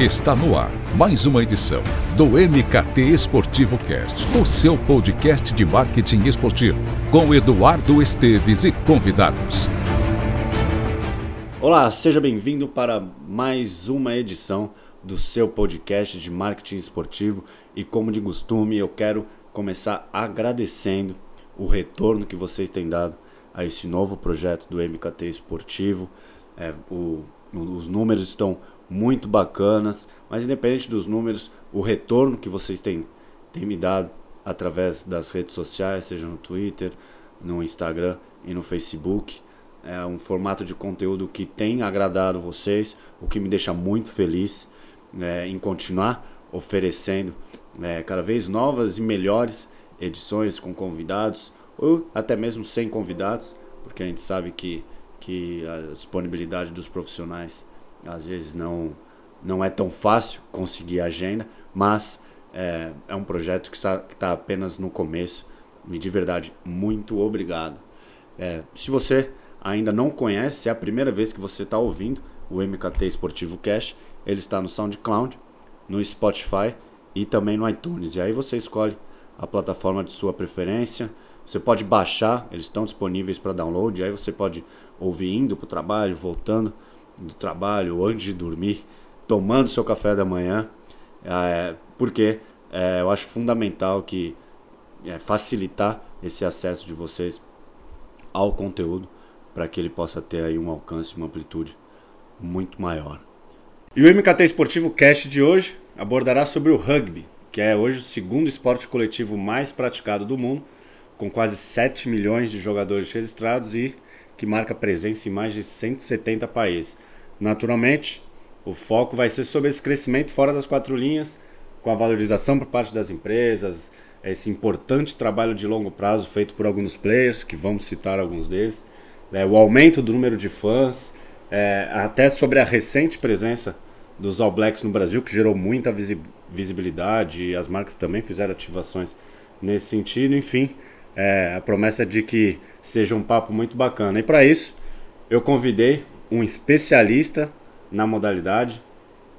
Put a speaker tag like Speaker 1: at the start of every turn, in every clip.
Speaker 1: Está no ar mais uma edição do MKT Esportivo Cast, o seu podcast de marketing esportivo, com Eduardo Esteves e convidados.
Speaker 2: Olá, seja bem-vindo para mais uma edição do seu podcast de marketing esportivo e como de costume eu quero começar agradecendo o retorno que vocês têm dado a esse novo projeto do MKT Esportivo. É, o, os números estão muito bacanas, mas independente dos números, o retorno que vocês têm, têm me dado através das redes sociais, seja no Twitter, no Instagram e no Facebook, é um formato de conteúdo que tem agradado vocês, o que me deixa muito feliz é, em continuar oferecendo é, cada vez novas e melhores edições com convidados ou até mesmo sem convidados, porque a gente sabe que, que a disponibilidade dos profissionais às vezes não, não é tão fácil conseguir a agenda, mas é, é um projeto que está, está apenas no começo. E de verdade, muito obrigado. É, se você ainda não conhece, é a primeira vez que você está ouvindo o MKT Esportivo Cash, ele está no SoundCloud, no Spotify e também no iTunes. E aí você escolhe a plataforma de sua preferência. Você pode baixar, eles estão disponíveis para download. E aí você pode ouvir indo para o trabalho, voltando do trabalho, antes de dormir, tomando seu café da manhã, é, porque é, eu acho fundamental que é, facilitar esse acesso de vocês ao conteúdo para que ele possa ter aí um alcance, uma amplitude muito maior. E o MKT Esportivo Cast de hoje abordará sobre o rugby, que é hoje o segundo esporte coletivo mais praticado do mundo, com quase 7 milhões de jogadores registrados e que marca presença em mais de 170 países. Naturalmente, o foco vai ser sobre esse crescimento fora das quatro linhas, com a valorização por parte das empresas, esse importante trabalho de longo prazo feito por alguns players, que vamos citar alguns deles, né, o aumento do número de fãs, é, até sobre a recente presença dos All Blacks no Brasil, que gerou muita visibilidade e as marcas também fizeram ativações nesse sentido. Enfim, é, a promessa é de que seja um papo muito bacana. E para isso, eu convidei um especialista na modalidade,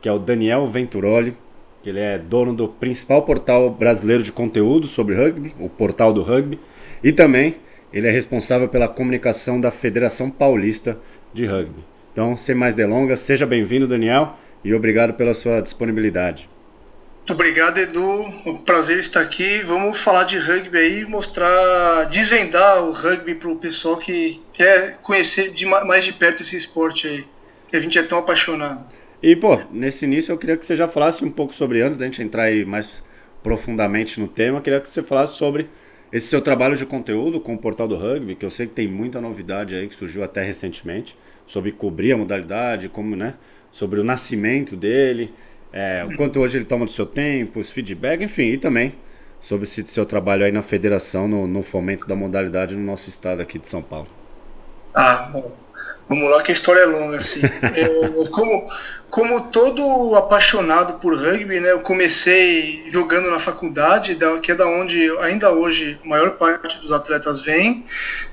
Speaker 2: que é o Daniel Venturoli, que ele é dono do principal portal brasileiro de conteúdo sobre rugby, o Portal do Rugby, e também ele é responsável pela comunicação da Federação Paulista de Rugby. Então, sem mais delongas, seja bem-vindo, Daniel, e obrigado pela sua disponibilidade.
Speaker 3: Obrigado, Edu. O prazer estar aqui. Vamos falar de rugby aí, mostrar, desvendar o rugby para o pessoal que quer conhecer de mais de perto esse esporte aí, que a gente é tão apaixonado.
Speaker 2: E, pô, nesse início eu queria que você já falasse um pouco sobre, antes da gente entrar aí mais profundamente no tema, eu queria que você falasse sobre esse seu trabalho de conteúdo com o Portal do Rugby, que eu sei que tem muita novidade aí que surgiu até recentemente, sobre cobrir a modalidade, como, né, sobre o nascimento dele, é, o quanto hoje ele toma do seu tempo, os feedback, enfim, e também sobre esse seu trabalho aí na federação, no, no fomento da modalidade no nosso estado aqui de São Paulo.
Speaker 3: Ah, bom. Vamos lá que a história é longa, assim. é, como, como todo apaixonado por rugby, né, eu comecei jogando na faculdade, que é da onde ainda hoje a maior parte dos atletas vem.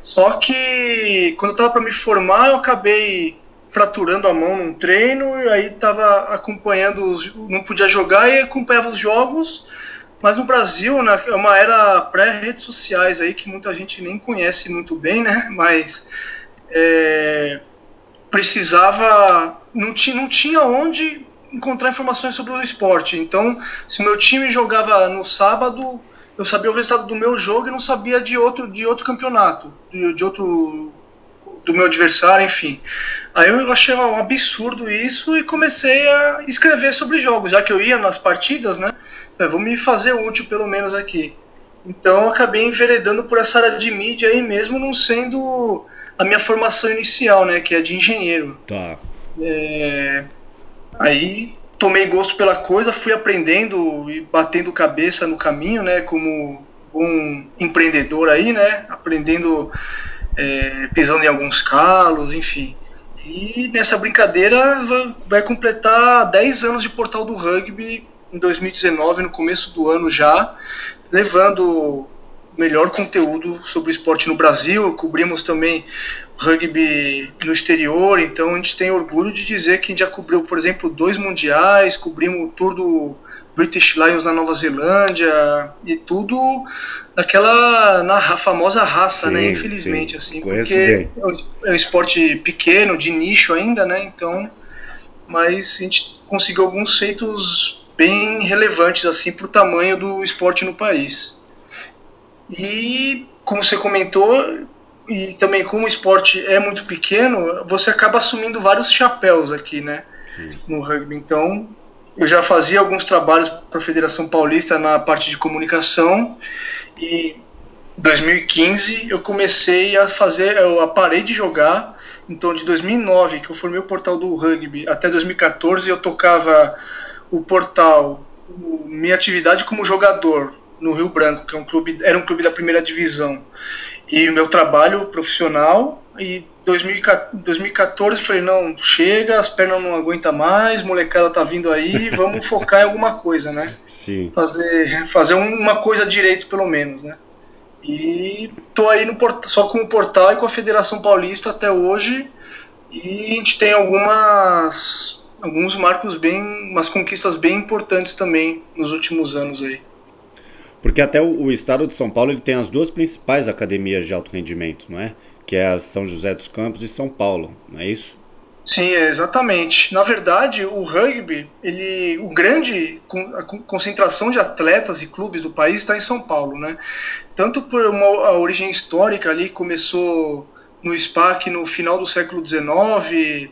Speaker 3: Só que quando eu estava para me formar, eu acabei fraturando a mão num treino e aí estava acompanhando, os, não podia jogar e acompanhava os jogos. Mas no Brasil, né, é uma era pré-redes sociais aí que muita gente nem conhece muito bem, né? Mas é, precisava, não tinha, não tinha onde encontrar informações sobre o esporte. Então, se meu time jogava no sábado, eu sabia o resultado do meu jogo e não sabia de outro, de outro campeonato, de, de outro do meu adversário, enfim. Aí eu achei um absurdo isso e comecei a escrever sobre jogos, já que eu ia nas partidas, né? Eu vou me fazer útil pelo menos aqui. Então acabei enveredando por essa área de mídia aí mesmo não sendo a minha formação inicial, né? Que é de engenheiro.
Speaker 2: Tá.
Speaker 3: É... Aí tomei gosto pela coisa, fui aprendendo e batendo cabeça no caminho, né? Como um empreendedor aí, né? Aprendendo é, pisando em alguns calos, enfim. E nessa brincadeira vai completar 10 anos de Portal do Rugby em 2019, no começo do ano já, levando melhor conteúdo sobre o esporte no Brasil. Cobrimos também rugby no exterior, então a gente tem orgulho de dizer que a gente já cobriu, por exemplo, dois mundiais, cobrimos o tour do British Lions na Nova Zelândia e tudo naquela na famosa raça, né, sim, né? Infelizmente, sim. assim, Conheço porque bem. é um esporte pequeno, de nicho ainda, né? Então, mas a gente conseguiu alguns feitos bem relevantes assim para o tamanho do esporte no país. E como você comentou, e também como o esporte é muito pequeno, você acaba assumindo vários chapéus aqui, né? Sim. No rugby. Então, eu já fazia alguns trabalhos para a Federação Paulista na parte de comunicação e em 2015 eu comecei a fazer, eu parei de jogar. Então, de 2009 que eu formei o portal do rugby até 2014 eu tocava o portal, minha atividade como jogador no Rio Branco, que é um clube, era um clube da primeira divisão. E o meu trabalho profissional, e 2014 falei, não, chega, as pernas não aguentam mais, molecada tá vindo aí, vamos focar em alguma coisa, né?
Speaker 2: Sim.
Speaker 3: Fazer, fazer uma coisa direito, pelo menos, né? E tô aí no só com o portal e com a Federação Paulista até hoje, e a gente tem algumas alguns marcos bem, umas conquistas bem importantes também nos últimos anos aí.
Speaker 2: Porque até o, o, estado de São Paulo ele tem as duas principais academias de alto rendimento, não é? Que é a São José dos Campos e São Paulo, não é isso?
Speaker 3: Sim, exatamente. Na verdade, o rugby, ele, o grande a concentração de atletas e clubes do país está em São Paulo, né? Tanto por uma origem histórica ali começou no SPAC no final do século XIX,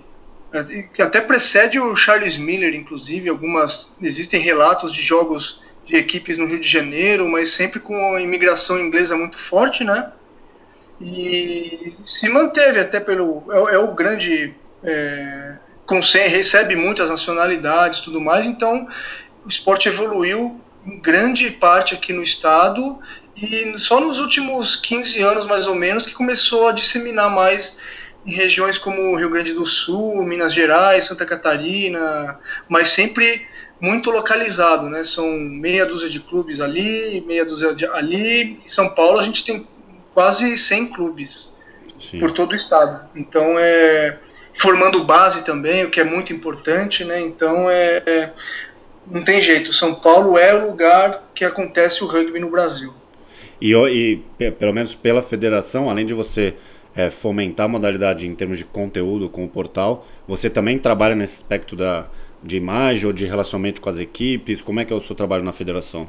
Speaker 3: é, que até precede o Charles Miller, inclusive, algumas existem relatos de jogos de equipes no Rio de Janeiro, mas sempre com a imigração inglesa muito forte, né? E se manteve até pelo é, é o grande é, recebe muitas nacionalidades, tudo mais. Então o esporte evoluiu em grande parte aqui no estado e só nos últimos 15 anos mais ou menos que começou a disseminar mais em regiões como Rio Grande do Sul, Minas Gerais, Santa Catarina, mas sempre muito localizado, né? São meia dúzia de clubes ali, meia dúzia de ali. Em São Paulo a gente tem quase 100 clubes Sim. por todo o estado. Então é formando base também, o que é muito importante, né? Então é, é não tem jeito. São Paulo é o lugar que acontece o rugby no Brasil.
Speaker 2: E, e pelo menos pela federação, além de você é, fomentar a modalidade em termos de conteúdo com o portal, você também trabalha nesse aspecto da de imagem ou de relacionamento com as equipes? Como é que é o seu trabalho na federação?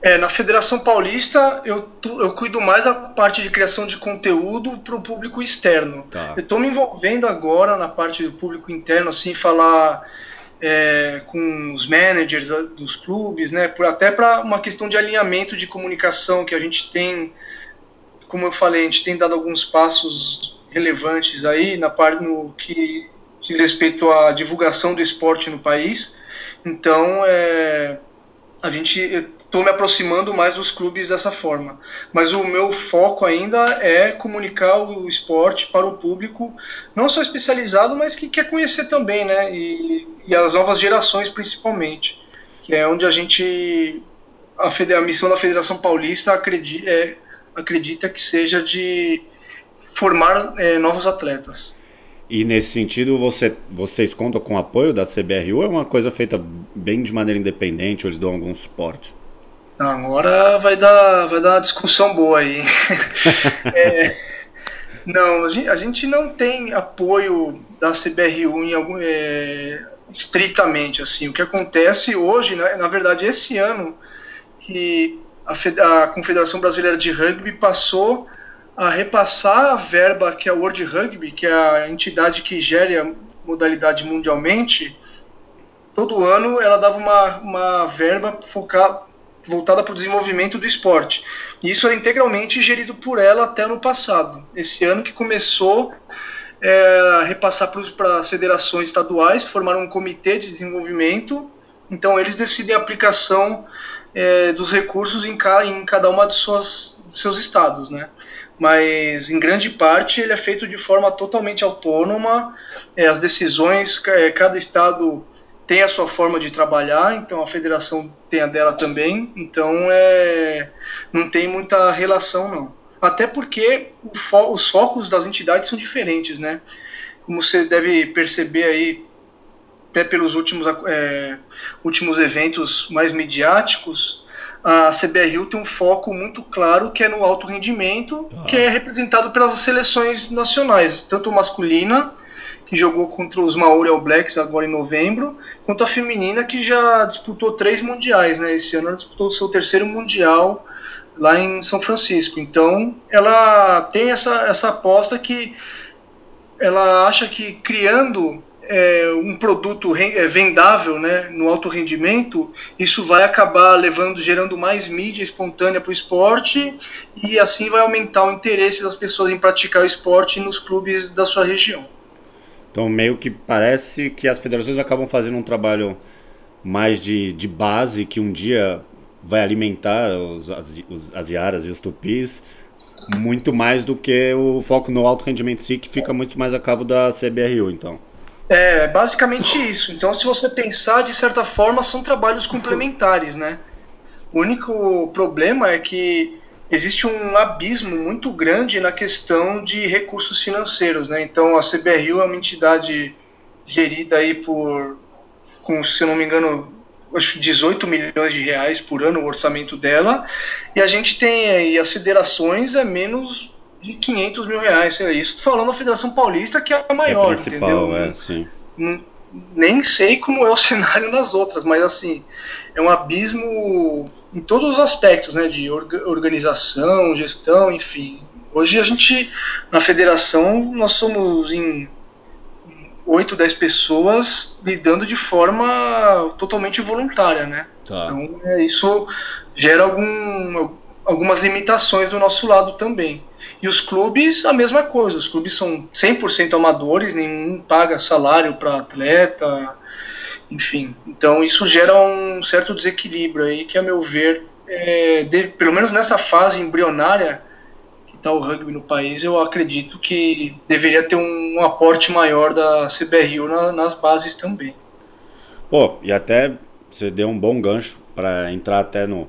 Speaker 3: É, na Federação Paulista eu, eu cuido mais da parte de criação de conteúdo para o público externo. Tá. Eu estou me envolvendo agora na parte do público interno, assim, falar é, com os managers dos clubes, né, por, até para uma questão de alinhamento de comunicação que a gente tem, como eu falei, a gente tem dado alguns passos relevantes aí na parte no que diz respeito à divulgação do esporte no país. Então, é, a gente estou me aproximando mais dos clubes dessa forma. Mas o meu foco ainda é comunicar o esporte para o público, não só especializado, mas que quer conhecer também, né? E, e as novas gerações principalmente, que é onde a gente a, a missão da Federação Paulista acredita, é, acredita que seja de formar é, novos atletas.
Speaker 2: E nesse sentido, você, vocês contam com o apoio da CBRU é uma coisa feita bem de maneira independente ou eles dão algum suporte?
Speaker 3: Agora vai dar, vai dar uma discussão boa aí. é, não, a gente, não tem apoio da CBRU em algum, é, estritamente. assim. O que acontece hoje, na, na verdade, esse ano, que a, a Confederação Brasileira de Rugby passou a repassar a verba que a World Rugby, que é a entidade que gere a modalidade mundialmente, todo ano ela dava uma, uma verba focada, voltada para o desenvolvimento do esporte. E isso era integralmente gerido por ela até ano passado. Esse ano que começou é, a repassar para as federações estaduais, formaram um comitê de desenvolvimento, então eles decidem a aplicação é, dos recursos em, ca, em cada uma de suas, de seus estados, né? mas em grande parte ele é feito de forma totalmente autônoma. É, as decisões, é, cada estado tem a sua forma de trabalhar, então a federação tem a dela também, então é, não tem muita relação não. Até porque fo os focos das entidades são diferentes, né? Como você deve perceber aí, até pelos últimos, é, últimos eventos mais midiáticos, a CBRU tem um foco muito claro que é no alto rendimento, ah. que é representado pelas seleções nacionais, tanto masculina, que jogou contra os Maori All Blacks agora em novembro, quanto a feminina, que já disputou três mundiais, né? Esse ano ela disputou seu terceiro mundial lá em São Francisco. Então, ela tem essa, essa aposta que ela acha que criando é, um produto é, vendável né, no alto rendimento, isso vai acabar levando, gerando mais mídia espontânea para o esporte e assim vai aumentar o interesse das pessoas em praticar o esporte nos clubes da sua região.
Speaker 2: Então meio que parece que as federações acabam fazendo um trabalho mais de, de base que um dia vai alimentar os, as, os, as iaras e os tupis muito mais do que o foco no alto rendimento si, que fica muito mais a cabo da CBRU, então.
Speaker 3: É, basicamente isso. Então, se você pensar, de certa forma, são trabalhos complementares, né? O único problema é que existe um abismo muito grande na questão de recursos financeiros, né? Então, a CBRU é uma entidade gerida aí por, com, se eu não me engano, acho 18 milhões de reais por ano o orçamento dela, e a gente tem aí as federações é menos de 500 mil reais. Isso falando da Federação Paulista, que é a maior,
Speaker 2: é a
Speaker 3: entendeu?
Speaker 2: É, sim.
Speaker 3: Nem sei como é o cenário nas outras, mas assim, é um abismo em todos os aspectos, né? De organização, gestão, enfim. Hoje a gente, na federação, nós somos em 8, 10 pessoas lidando de forma totalmente voluntária, né? Tá. Então, é, isso gera algum, algumas limitações do nosso lado também. E os clubes, a mesma coisa. Os clubes são 100% amadores, nenhum paga salário para atleta, enfim. Então isso gera um certo desequilíbrio aí que, a meu ver, é, de, pelo menos nessa fase embrionária que está o rugby no país, eu acredito que deveria ter um, um aporte maior da CBRU na, nas bases também.
Speaker 2: Pô, e até você deu um bom gancho para entrar até no,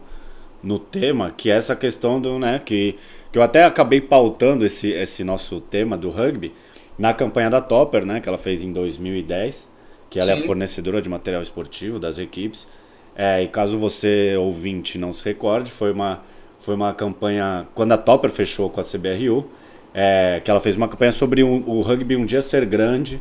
Speaker 2: no tema, que é essa questão do, né, que, que eu até acabei pautando esse, esse nosso tema do rugby na campanha da Topper, né, que ela fez em 2010, que ela Sim. é fornecedora de material esportivo das equipes. É, e caso você ouvinte não se recorde, foi uma foi uma campanha quando a Topper fechou com a CBRU, é, que ela fez uma campanha sobre um, o rugby um dia ser grande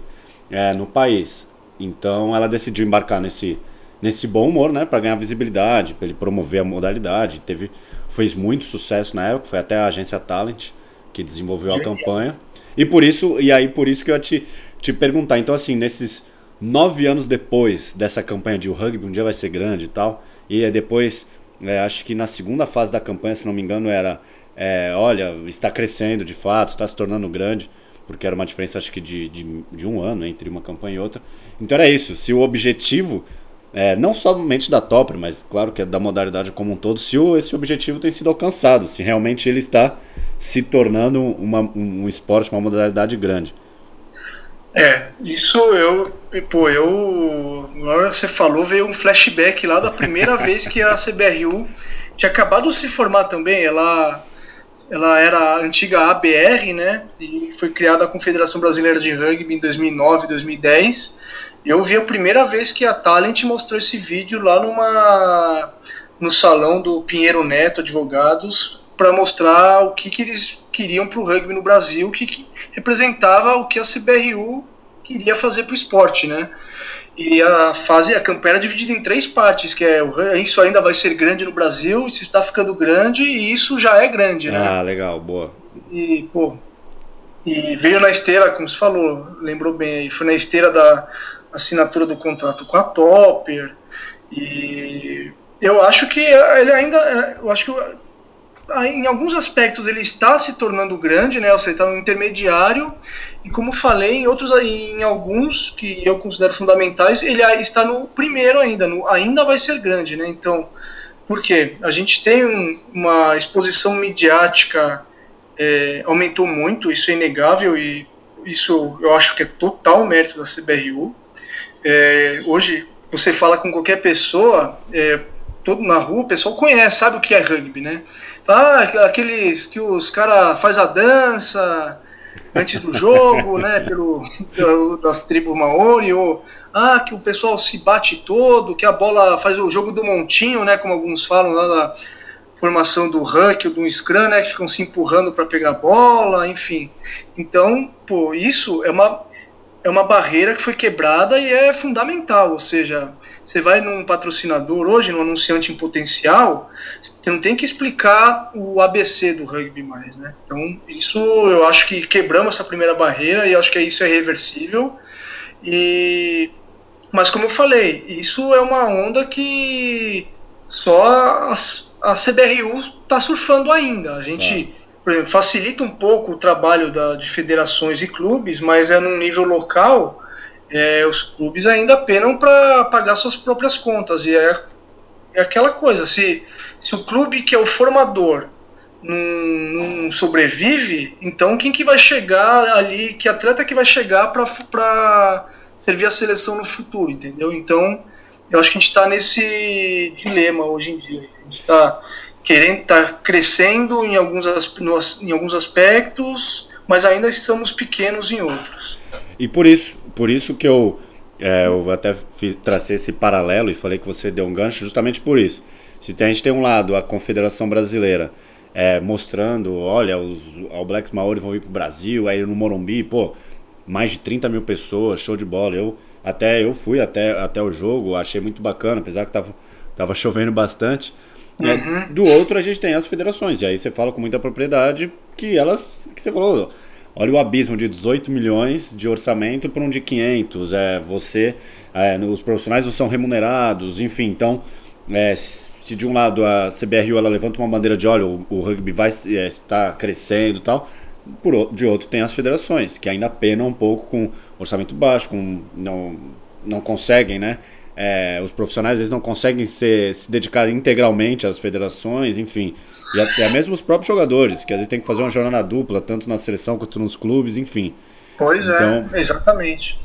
Speaker 2: é, no país. Então ela decidiu embarcar nesse nesse bom humor, né, para ganhar visibilidade, para ele promover a modalidade. Teve, fez muito sucesso na época, foi até a agência Talent que desenvolveu a campanha. E por isso, e aí por isso que eu te, te perguntar. Então assim, nesses nove anos depois dessa campanha de o rugby um dia vai ser grande e tal, e depois, é, acho que na segunda fase da campanha, se não me engano, era, é, olha, está crescendo de fato, está se tornando grande, porque era uma diferença acho que de, de, de um ano entre uma campanha e outra. Então era isso. Se o objetivo é, não somente da Topper, mas claro que é da modalidade como um todo, se o, esse objetivo tem sido alcançado, se realmente ele está se tornando uma, um, um esporte, uma modalidade grande.
Speaker 3: É, isso eu, pô, eu, agora você falou, veio um flashback lá da primeira vez que a CBRU tinha acabado de se formar também, ela, ela era a antiga ABR, né, e foi criada a Confederação Brasileira de Rugby em 2009, 2010, eu vi a primeira vez que a Talent mostrou esse vídeo lá numa no salão do Pinheiro Neto Advogados para mostrar o que, que eles queriam para o rugby no Brasil, o que, que, representava o que a CBRU queria fazer para o esporte, né? E a fase, a campanha era dividida em três partes, que é isso ainda vai ser grande no Brasil, isso está ficando grande e isso já é grande, né?
Speaker 2: Ah, legal, boa.
Speaker 3: E, pô, e veio na esteira, como você falou, lembrou bem, foi na esteira da assinatura do contrato com a Topper. E eu acho que ele ainda, eu acho que em alguns aspectos ele está se tornando grande, né? Você está no intermediário e como falei em outros, em alguns que eu considero fundamentais, ele está no primeiro ainda, no, ainda vai ser grande, né? Então, por quê? A gente tem um, uma exposição midiática é, aumentou muito, isso é inegável e isso eu acho que é total mérito da CBRU. É, hoje você fala com qualquer pessoa, é, todo na rua, o pessoal conhece, sabe o que é rugby, né? Ah, aqueles que os caras faz a dança antes do jogo, né? Pelo, das tribos Maori, ou ah, que o pessoal se bate todo, que a bola faz o jogo do montinho, né? Como alguns falam lá na formação do Huck ou do Scrum, né? Que ficam se empurrando para pegar a bola, enfim. Então, pô, isso é uma é uma barreira que foi quebrada e é fundamental. Ou seja, você vai num patrocinador hoje, num anunciante em potencial, você não tem que explicar o ABC do rugby mais, né? Então, isso eu acho que quebramos essa primeira barreira e acho que isso é reversível. E mas como eu falei, isso é uma onda que só a, a CBRU está surfando ainda. A gente tá por exemplo, facilita um pouco o trabalho da, de federações e clubes, mas é num nível local, é, os clubes ainda penam para pagar suas próprias contas. E é, é aquela coisa, se, se o clube que é o formador não, sobrevive, então quem que vai chegar ali, que atleta que vai chegar para servir a seleção no futuro, entendeu? Então, eu acho que a gente está nesse dilema hoje em dia. A gente está querendo estar tá crescendo em alguns, em alguns aspectos, mas ainda estamos pequenos em outros.
Speaker 2: E por isso, por isso que eu, é, eu até fiz, tracei esse paralelo e falei que você deu um gancho justamente por isso. Se tem, a gente tem um lado a Confederação Brasileira é, mostrando, olha, os All Blacks Maori vão vir para o Brasil, aí no Morumbi, pô, mais de 30 mil pessoas, show de bola. Eu até eu fui até, até o jogo, achei muito bacana, apesar que tava, tava chovendo bastante. Né? Uhum. Do outro, a gente tem as federações. E aí você fala com muita propriedade que elas, que você falou, olha o abismo de 18 milhões de orçamento para um de 500. É, você, é, os profissionais não são remunerados, enfim. Então, é, se de um lado a CBRU ela levanta uma bandeira de, olha, o, o rugby vai é, está crescendo e tal, por, de outro tem as federações que ainda penam um pouco com orçamento baixo, com não não conseguem, né? É, os profissionais vezes não conseguem se, se dedicar integralmente às federações, enfim. E até mesmo os próprios jogadores, que às vezes tem que fazer uma jornada dupla, tanto na seleção quanto nos clubes, enfim.
Speaker 3: Pois é, então, é, exatamente.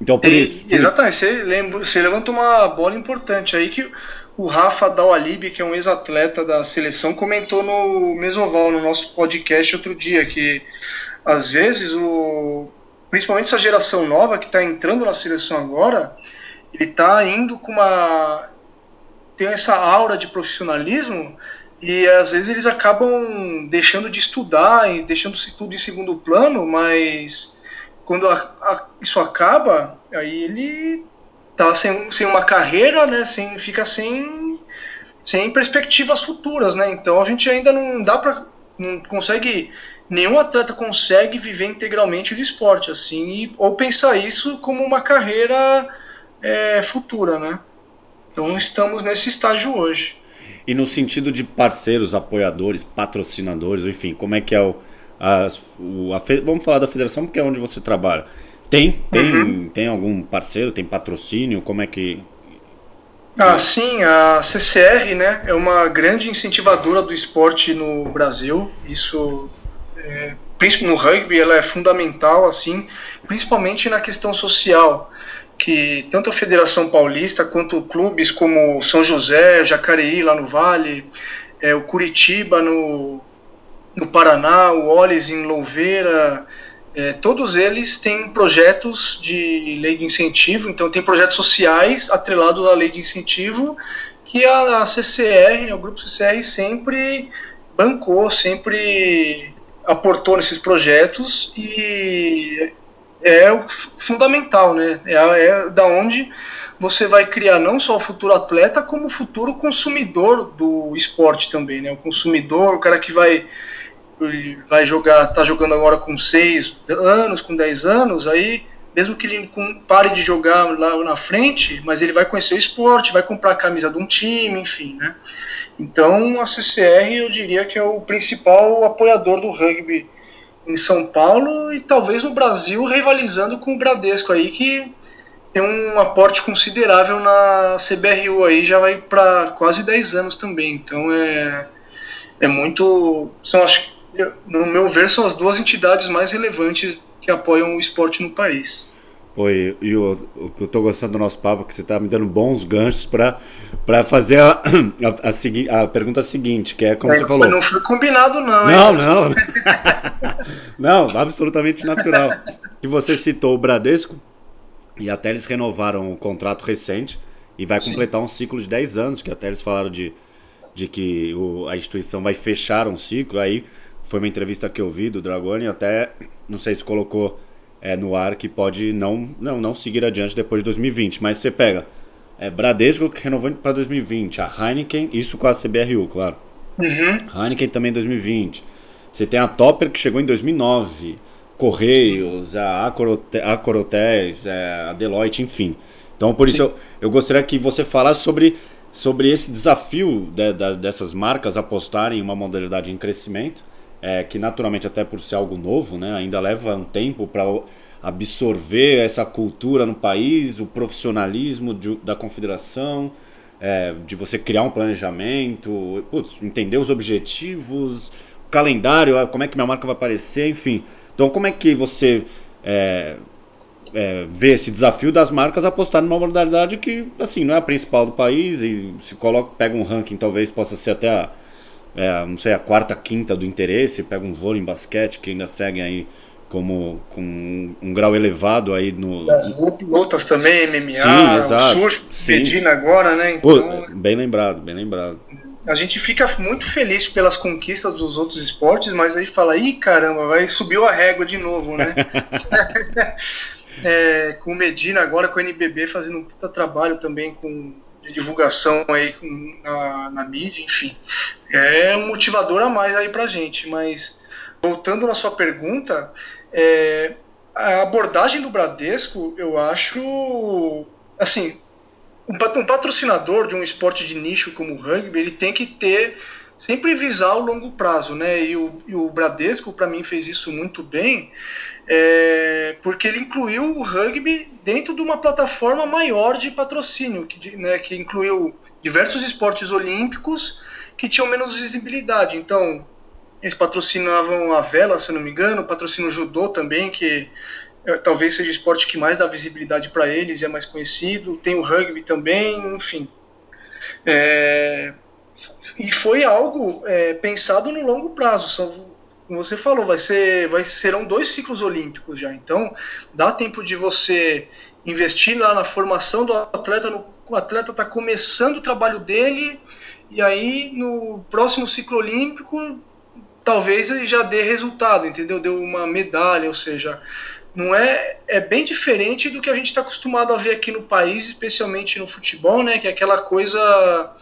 Speaker 2: Então, por e, isso. Por
Speaker 3: exatamente, isso. Você, lembra, você levanta uma bola importante aí que o Rafa Dawalibi, que é um ex-atleta da seleção, comentou no Mesoval, no nosso podcast outro dia, que às vezes o. Principalmente essa geração nova que está entrando na seleção agora, ele está indo com uma tem essa aura de profissionalismo e às vezes eles acabam deixando de estudar e deixando estudo em segundo plano, mas quando a, a, isso acaba, aí ele tá sem, sem uma carreira, né, sem, fica sem, sem perspectivas futuras, né? Então a gente ainda não dá para não consegue nenhum atleta consegue viver integralmente do esporte assim e, ou pensar isso como uma carreira é, futura, né? Então estamos nesse estágio hoje.
Speaker 2: E no sentido de parceiros, apoiadores, patrocinadores, enfim, como é que é o, as, o a, vamos falar da federação porque é onde você trabalha. Tem, tem, uhum. tem algum parceiro, tem patrocínio, como é que
Speaker 3: ah, sim, a CCR né, é uma grande incentivadora do esporte no Brasil. Isso, é, no rugby, ela é fundamental, assim, principalmente na questão social que tanto a Federação Paulista quanto clubes como São José, Jacareí lá no Vale, é, o Curitiba no, no Paraná, o Olis em Louveira, é, todos eles têm projetos de lei de incentivo, então tem projetos sociais atrelados à lei de incentivo que a, a CCR, né, o grupo CCR sempre bancou, sempre aportou nesses projetos e é o fundamental, né? É, é da onde você vai criar não só o futuro atleta, como o futuro consumidor do esporte também, né? O consumidor, o cara que vai vai jogar, tá jogando agora com 6 anos, com 10 anos, aí mesmo que ele pare de jogar lá na frente, mas ele vai conhecer o esporte, vai comprar a camisa de um time, enfim, né? Então a CCR eu diria que é o principal apoiador do rugby em São Paulo e talvez no Brasil rivalizando com o Bradesco aí que tem um aporte considerável na CBRU aí já vai para quase 10 anos também. Então é é muito são acho no meu ver são as duas entidades mais relevantes que apoiam o esporte no país
Speaker 2: Oi, e o, que eu tô gostando do nosso papo é que você tá me dando bons ganchos para fazer a, a, a, a, pergunta seguinte, que é como é, você falou.
Speaker 3: Não foi combinado, não,
Speaker 2: Não, não. não, absolutamente natural. Que você citou o Bradesco e até eles renovaram o contrato recente e vai completar Sim. um ciclo de 10 anos, que até eles falaram de, de que o, a instituição vai fechar um ciclo. Aí foi uma entrevista que eu vi do Dragoni, até não sei se colocou é, no ar que pode não, não, não seguir adiante depois de 2020. Mas você pega é, Bradesco renovando para 2020, a Heineken, isso com a CBRU, claro.
Speaker 3: Uhum.
Speaker 2: Heineken também em 2020. Você tem a Topper que chegou em 2009, Correios, a Accor Hotels, é, a Deloitte, enfim. Então por isso eu, eu, gostaria que você falasse sobre, sobre esse desafio de, de, dessas marcas apostarem em uma modalidade em crescimento é, que naturalmente até por ser algo novo, né, ainda leva um tempo para absorver essa cultura no país, o profissionalismo de, da confederação, é, de você criar um planejamento, putz, entender os objetivos, o calendário, como é que minha marca vai aparecer, enfim. Então, como é que você é, é, vê esse desafio das marcas apostar numa modalidade que, assim, não é a principal do país e se coloca, pega um ranking, talvez possa ser até a é, não sei, a quarta, quinta do interesse, pega um vôlei em basquete que ainda seguem aí como com um, um grau elevado aí no.
Speaker 3: As lutas também, MMA, sim, exato, o surf. Medina agora, né?
Speaker 2: Então, Pô, bem lembrado, bem lembrado.
Speaker 3: A gente fica muito feliz pelas conquistas dos outros esportes, mas aí fala, ih caramba, vai subiu a régua de novo, né? é, com o Medina agora, com o NBB fazendo um puta trabalho também com de divulgação aí na, na mídia, enfim. É um motivador a mais aí pra gente. Mas voltando na sua pergunta, é, a abordagem do Bradesco, eu acho assim, um patrocinador de um esporte de nicho como o rugby, ele tem que ter sempre visar o longo prazo, né? E o, e o Bradesco, para mim, fez isso muito bem, é, porque ele incluiu o rugby dentro de uma plataforma maior de patrocínio, que, né, que incluiu diversos esportes olímpicos que tinham menos visibilidade. Então, eles patrocinavam a vela, se não me engano, patrocinam o judô também, que é, talvez seja o esporte que mais dá visibilidade para eles e é mais conhecido. Tem o rugby também, enfim. É, e foi algo é, pensado no longo prazo. São, como você falou, vai ser, vai, serão dois ciclos olímpicos já. Então, dá tempo de você investir lá na formação do atleta. No, o atleta está começando o trabalho dele, e aí no próximo ciclo olímpico, talvez ele já dê resultado, entendeu? Deu uma medalha, ou seja, não é é bem diferente do que a gente está acostumado a ver aqui no país, especialmente no futebol, né? Que é aquela coisa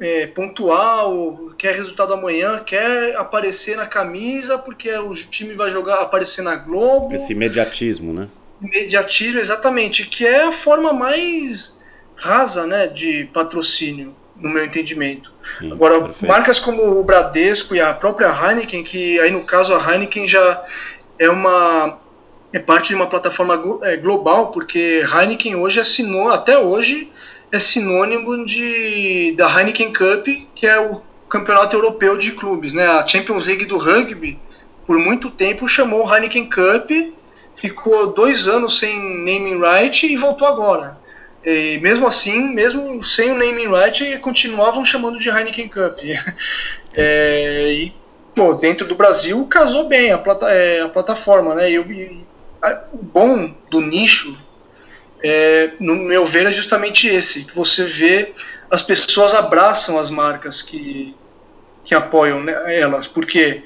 Speaker 3: é, pontual, quer resultado amanhã, quer aparecer na camisa porque o time vai jogar, aparecer na Globo.
Speaker 2: Esse imediatismo, né?
Speaker 3: Imediatismo, exatamente, que é a forma mais rasa, né, de patrocínio, no meu entendimento. Sim, Agora, perfeito. marcas como o Bradesco e a própria Heineken, que aí no caso a Heineken já é uma é parte de uma plataforma é, global, porque Heineken hoje assinou até hoje é sinônimo de, da Heineken Cup, que é o campeonato europeu de clubes. Né? A Champions League do rugby, por muito tempo, chamou Heineken Cup, ficou dois anos sem naming right e voltou agora. E mesmo assim, mesmo sem o naming right, continuavam chamando de Heineken Cup. é, e, pô, dentro do Brasil casou bem a, plata, é, a plataforma, né? E, e a, o bom do nicho é, no meu ver, é justamente esse, que você vê as pessoas abraçam as marcas que, que apoiam né, elas, porque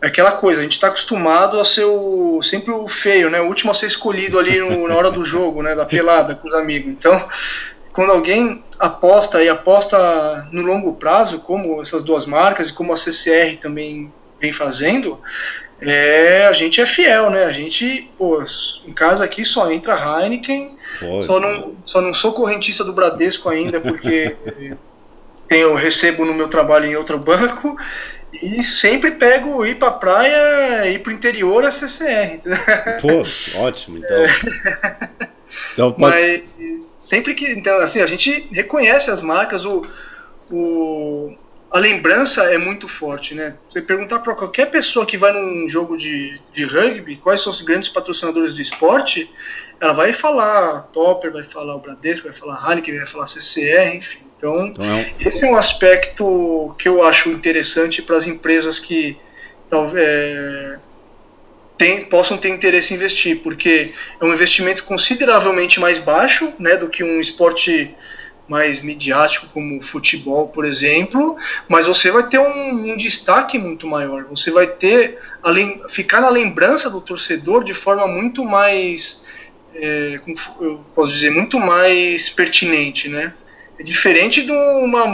Speaker 3: é aquela coisa, a gente está acostumado a ser o, sempre o feio, né, o último a ser escolhido ali no, na hora do jogo, né, da pelada com os amigos. Então, quando alguém aposta e aposta no longo prazo, como essas duas marcas e como a CCR também vem fazendo, é, a gente é fiel, né? A gente, pô, em casa aqui só entra Heineken, só, não, só não sou correntista do Bradesco ainda, porque tenho, recebo no meu trabalho em outro banco, e sempre pego ir pra praia, ir pro interior a CCR.
Speaker 2: Pô, ótimo, então. É.
Speaker 3: então pode... Mas sempre que. Então, assim, a gente reconhece as marcas, o. o a lembrança é muito forte, né? Você perguntar para qualquer pessoa que vai num jogo de, de rugby quais são os grandes patrocinadores do esporte, ela vai falar Topper, vai falar o Bradesco, vai falar Heineken, vai falar CCR, enfim. Então, então é um... esse é um aspecto que eu acho interessante para as empresas que é, tem, possam ter interesse em investir, porque é um investimento consideravelmente mais baixo né, do que um esporte mais midiático como futebol, por exemplo, mas você vai ter um, um destaque muito maior. Você vai ter além, ficar na lembrança do torcedor de forma muito mais, é, eu posso dizer, muito mais pertinente, né? É diferente de uma,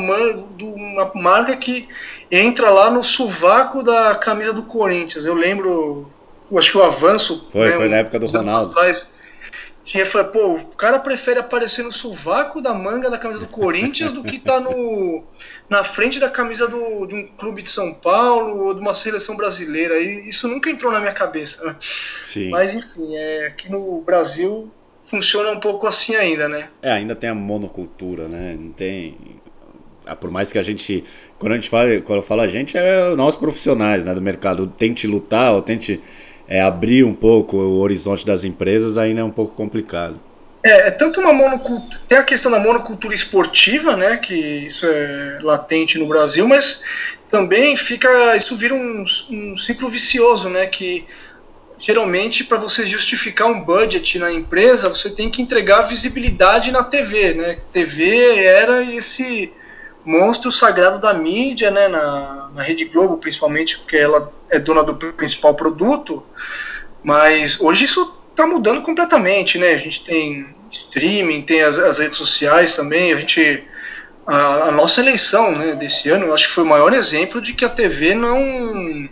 Speaker 3: de uma marca que entra lá no sovaco da camisa do Corinthians. Eu lembro, acho que o avanço.
Speaker 2: Foi, né, foi na época do Ronaldo. Atrás,
Speaker 3: tinha falado, pô, o cara prefere aparecer no sovaco da manga da camisa do Corinthians do que tá no, na frente da camisa do, de um clube de São Paulo ou de uma seleção brasileira. E isso nunca entrou na minha cabeça. Sim. Mas enfim, é, aqui no Brasil funciona um pouco assim ainda, né?
Speaker 2: É, ainda tem a monocultura, né? Não tem. Ah, por mais que a gente. Quando a gente fala, quando eu falo a gente, é nós profissionais né, do mercado. Tente lutar ou tente é, abrir um pouco o horizonte das empresas, ainda é um pouco complicado.
Speaker 3: É, é tanto uma monocultura. Tem a questão da monocultura esportiva, né? Que isso é latente no Brasil, mas também fica. Isso vira um, um ciclo vicioso, né? Que geralmente para você justificar um budget na empresa, você tem que entregar visibilidade na TV, né? TV era esse monstro sagrado da mídia, né? Na, na Rede Globo, principalmente, porque ela é dona do principal produto. Mas hoje isso está mudando completamente, né? A gente tem streaming, tem as, as redes sociais também. A gente a, a, nossa eleição, né, desse ano, eu acho que foi o maior exemplo de que a TV não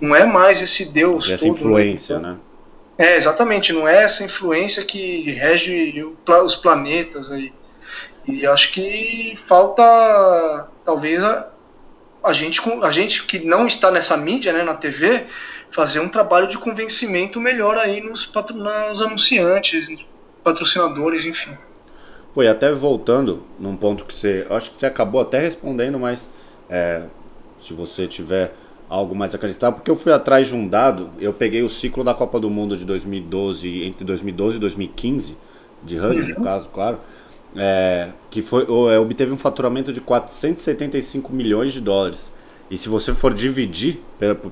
Speaker 3: não é mais esse Deus
Speaker 2: essa todo. Essa né? influência, né?
Speaker 3: É, exatamente, não é essa influência que rege os planetas aí. E acho que falta, talvez, a, a, gente, a gente que não está nessa mídia, né, na TV, fazer um trabalho de convencimento melhor aí nos, nos anunciantes, nos patrocinadores, enfim.
Speaker 2: Pô, e até voltando num ponto que você. Acho que você acabou até respondendo, mas é, se você tiver algo mais acreditar, porque eu fui atrás de um dado, eu peguei o ciclo da Copa do Mundo de 2012, entre 2012 e 2015, de rugby no caso, claro, é, que foi, é, obteve um faturamento de 475 milhões de dólares. E se você for dividir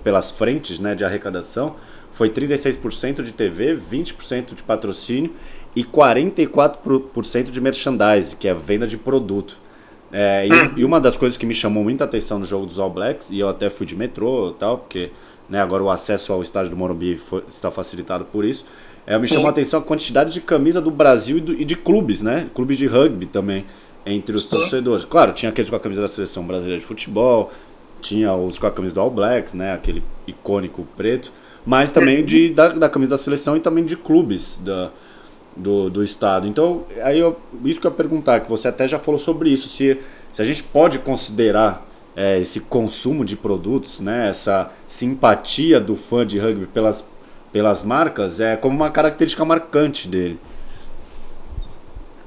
Speaker 2: pelas frentes né, de arrecadação, foi 36% de TV, 20% de patrocínio e 44% de merchandise, que é a venda de produto. É, e, e, uma das coisas que me chamou muita atenção no jogo dos All Blacks, e eu até fui de metrô tal, porque né, agora o acesso ao estádio do Morumbi foi, está facilitado por isso, é, me chamou a atenção a quantidade de camisa do Brasil e, do, e, de clubes, né? Clubes de rugby também, entre os torcedores. Claro, tinha aqueles com a camisa da seleção brasileira de futebol, tinha os com a camisa do All Blacks, né? Aquele icônico preto, mas também de, da, da camisa da seleção e também de clubes da, do, do Estado. Então, aí eu, isso que eu ia perguntar, que você até já falou sobre isso, se, se a gente pode considerar é, esse consumo de produtos, né, essa simpatia do fã de rugby pelas, pelas marcas, é como uma característica marcante dele.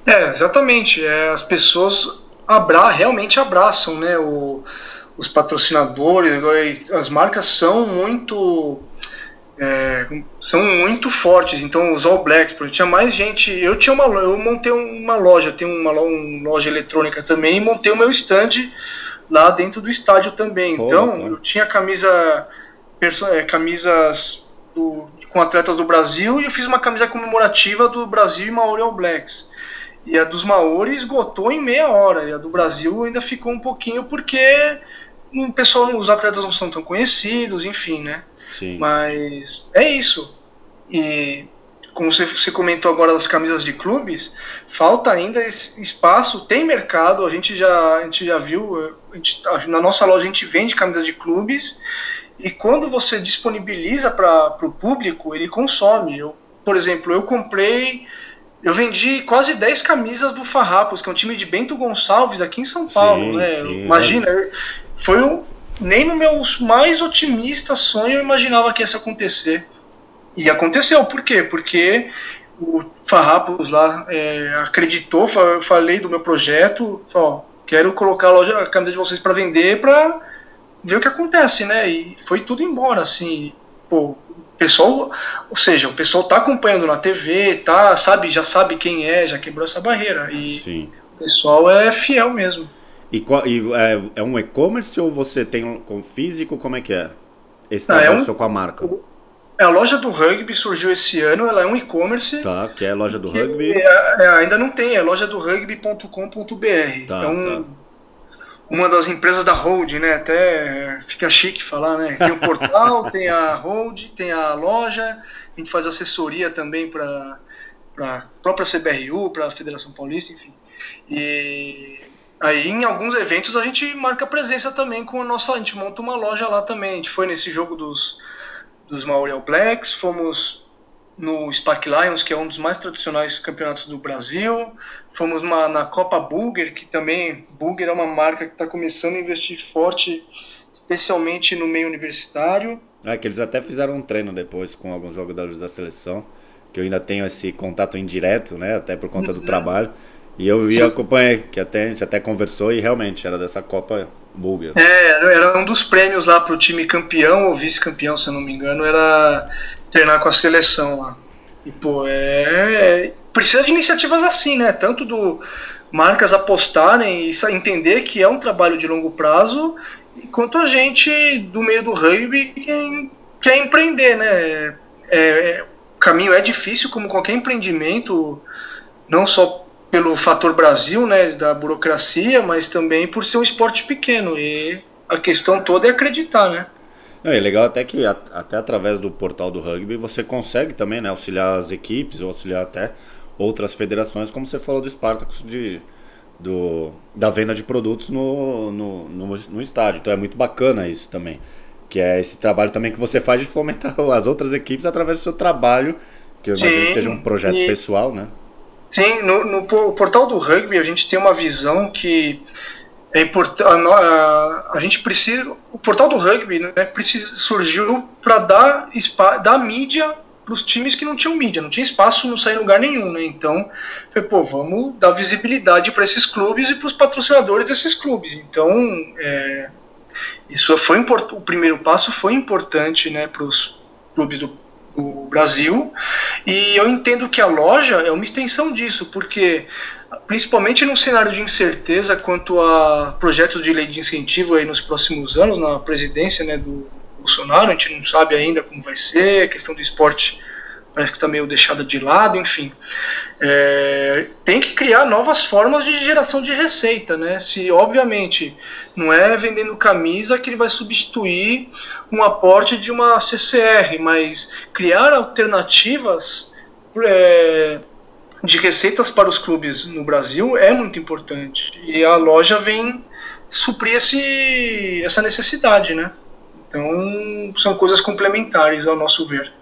Speaker 3: É, exatamente. É, as pessoas abra realmente abraçam né, o, os patrocinadores, as marcas são muito é, são muito fortes. Então, os All Blacks, porque tinha mais gente. Eu tinha uma, eu montei uma loja, tenho uma, uma loja eletrônica também e montei o meu stand lá dentro do estádio também. então, eu tinha camisa, é, camisas do, com atletas do Brasil e eu fiz uma camisa comemorativa do Brasil e Maori All Blacks. E a dos Maori esgotou em meia hora, e a do Brasil ainda ficou um pouquinho porque o pessoal, os atletas não são tão conhecidos, enfim, né? Sim. Mas é isso. E como você, você, comentou agora das camisas de clubes, falta ainda espaço, tem mercado, a gente já, a gente já viu, gente, na nossa loja a gente vende camisas de clubes, e quando você disponibiliza para o público, ele consome. Eu, por exemplo, eu comprei, eu vendi quase 10 camisas do Farrapos, que é um time de Bento Gonçalves aqui em São Paulo. Sim, né? Sim, Imagina, é. foi um, nem no meu mais otimista sonho eu imaginava que isso acontecer. E aconteceu, por quê? Porque o Farrapos lá é, acreditou, falei do meu projeto, falou, quero colocar a, loja, a camisa de vocês para vender para ver o que acontece, né? E foi tudo embora, assim, pô, o pessoal, ou seja, o pessoal tá acompanhando na TV, tá, sabe, já sabe quem é, já quebrou essa barreira. E Sim. o pessoal é fiel mesmo.
Speaker 2: E, e é, é, um e-commerce ou você tem um com físico? Como é que é? Esse
Speaker 3: Não,
Speaker 2: é um, com a marca?
Speaker 3: É, a loja do rugby surgiu esse ano, ela é um e-commerce.
Speaker 2: Tá, que é a loja do rugby.
Speaker 3: É, é, ainda não tem, é loja do rugby.com.br. Tá, é um, tá uma das empresas da Hold, né? Até fica chique falar, né? Tem o portal, tem a Hold, tem a loja, a gente faz assessoria também para a própria CBRU, para a Federação Paulista, enfim. E aí em alguns eventos a gente marca presença também com a nossa, a gente monta uma loja lá também. A gente foi nesse jogo dos dos Maori All Blacks, fomos no Spark Lions, que é um dos mais tradicionais campeonatos do Brasil. Fomos uma, na Copa Bulger, que também Bulger é uma marca que está começando a investir forte, especialmente no meio universitário.
Speaker 2: É, que eles até fizeram um treino depois com alguns jogadores da seleção, que eu ainda tenho esse contato indireto, né, até por conta do uhum. trabalho. E eu vi, acompanhei, que até, a gente até conversou e realmente era dessa Copa Bulger.
Speaker 3: É, era um dos prêmios lá para o time campeão ou vice-campeão, se eu não me engano, era treinar com a seleção lá. E, pô, é, é, precisa de iniciativas assim, né? Tanto do marcas apostarem e entender que é um trabalho de longo prazo, quanto a gente do meio do rugby que quer empreender, né? É, é, o caminho é difícil, como qualquer empreendimento, não só pelo fator Brasil, né, da burocracia, mas também por ser um esporte pequeno. E a questão toda é acreditar, né?
Speaker 2: Não, é legal até que até através do portal do rugby você consegue também né, auxiliar as equipes ou auxiliar até outras federações, como você falou do Spartacus, de, do, da venda de produtos no, no, no, no, estádio. Então é muito bacana isso também. Que é esse trabalho também que você faz de fomentar as outras equipes através do seu trabalho, que eu imagino Sim, que seja um projeto e... pessoal, né?
Speaker 3: Sim, no, no, portal do rugby a gente tem uma visão que é importante. A, a, gente precisa. O portal do rugby né, precisa, surgiu para dar, dar mídia para os times que não tinham mídia, não tinha espaço, não saía em lugar nenhum, né? Então, foi, pô, vamos dar visibilidade para esses clubes e para os patrocinadores desses clubes. Então, é, isso foi o primeiro passo foi importante, né, para os clubes do do Brasil. E eu entendo que a loja é uma extensão disso, porque principalmente num cenário de incerteza quanto a projetos de lei de incentivo aí nos próximos anos, na presidência né, do Bolsonaro, a gente não sabe ainda como vai ser, a questão do esporte parece que está meio deixada de lado, enfim. É, tem que criar novas formas de geração de receita, né? Se obviamente não é vendendo camisa que ele vai substituir um aporte de uma CCR, mas criar alternativas é, de receitas para os clubes no Brasil é muito importante e a loja vem suprir esse, essa necessidade, né? Então são coisas complementares ao nosso ver.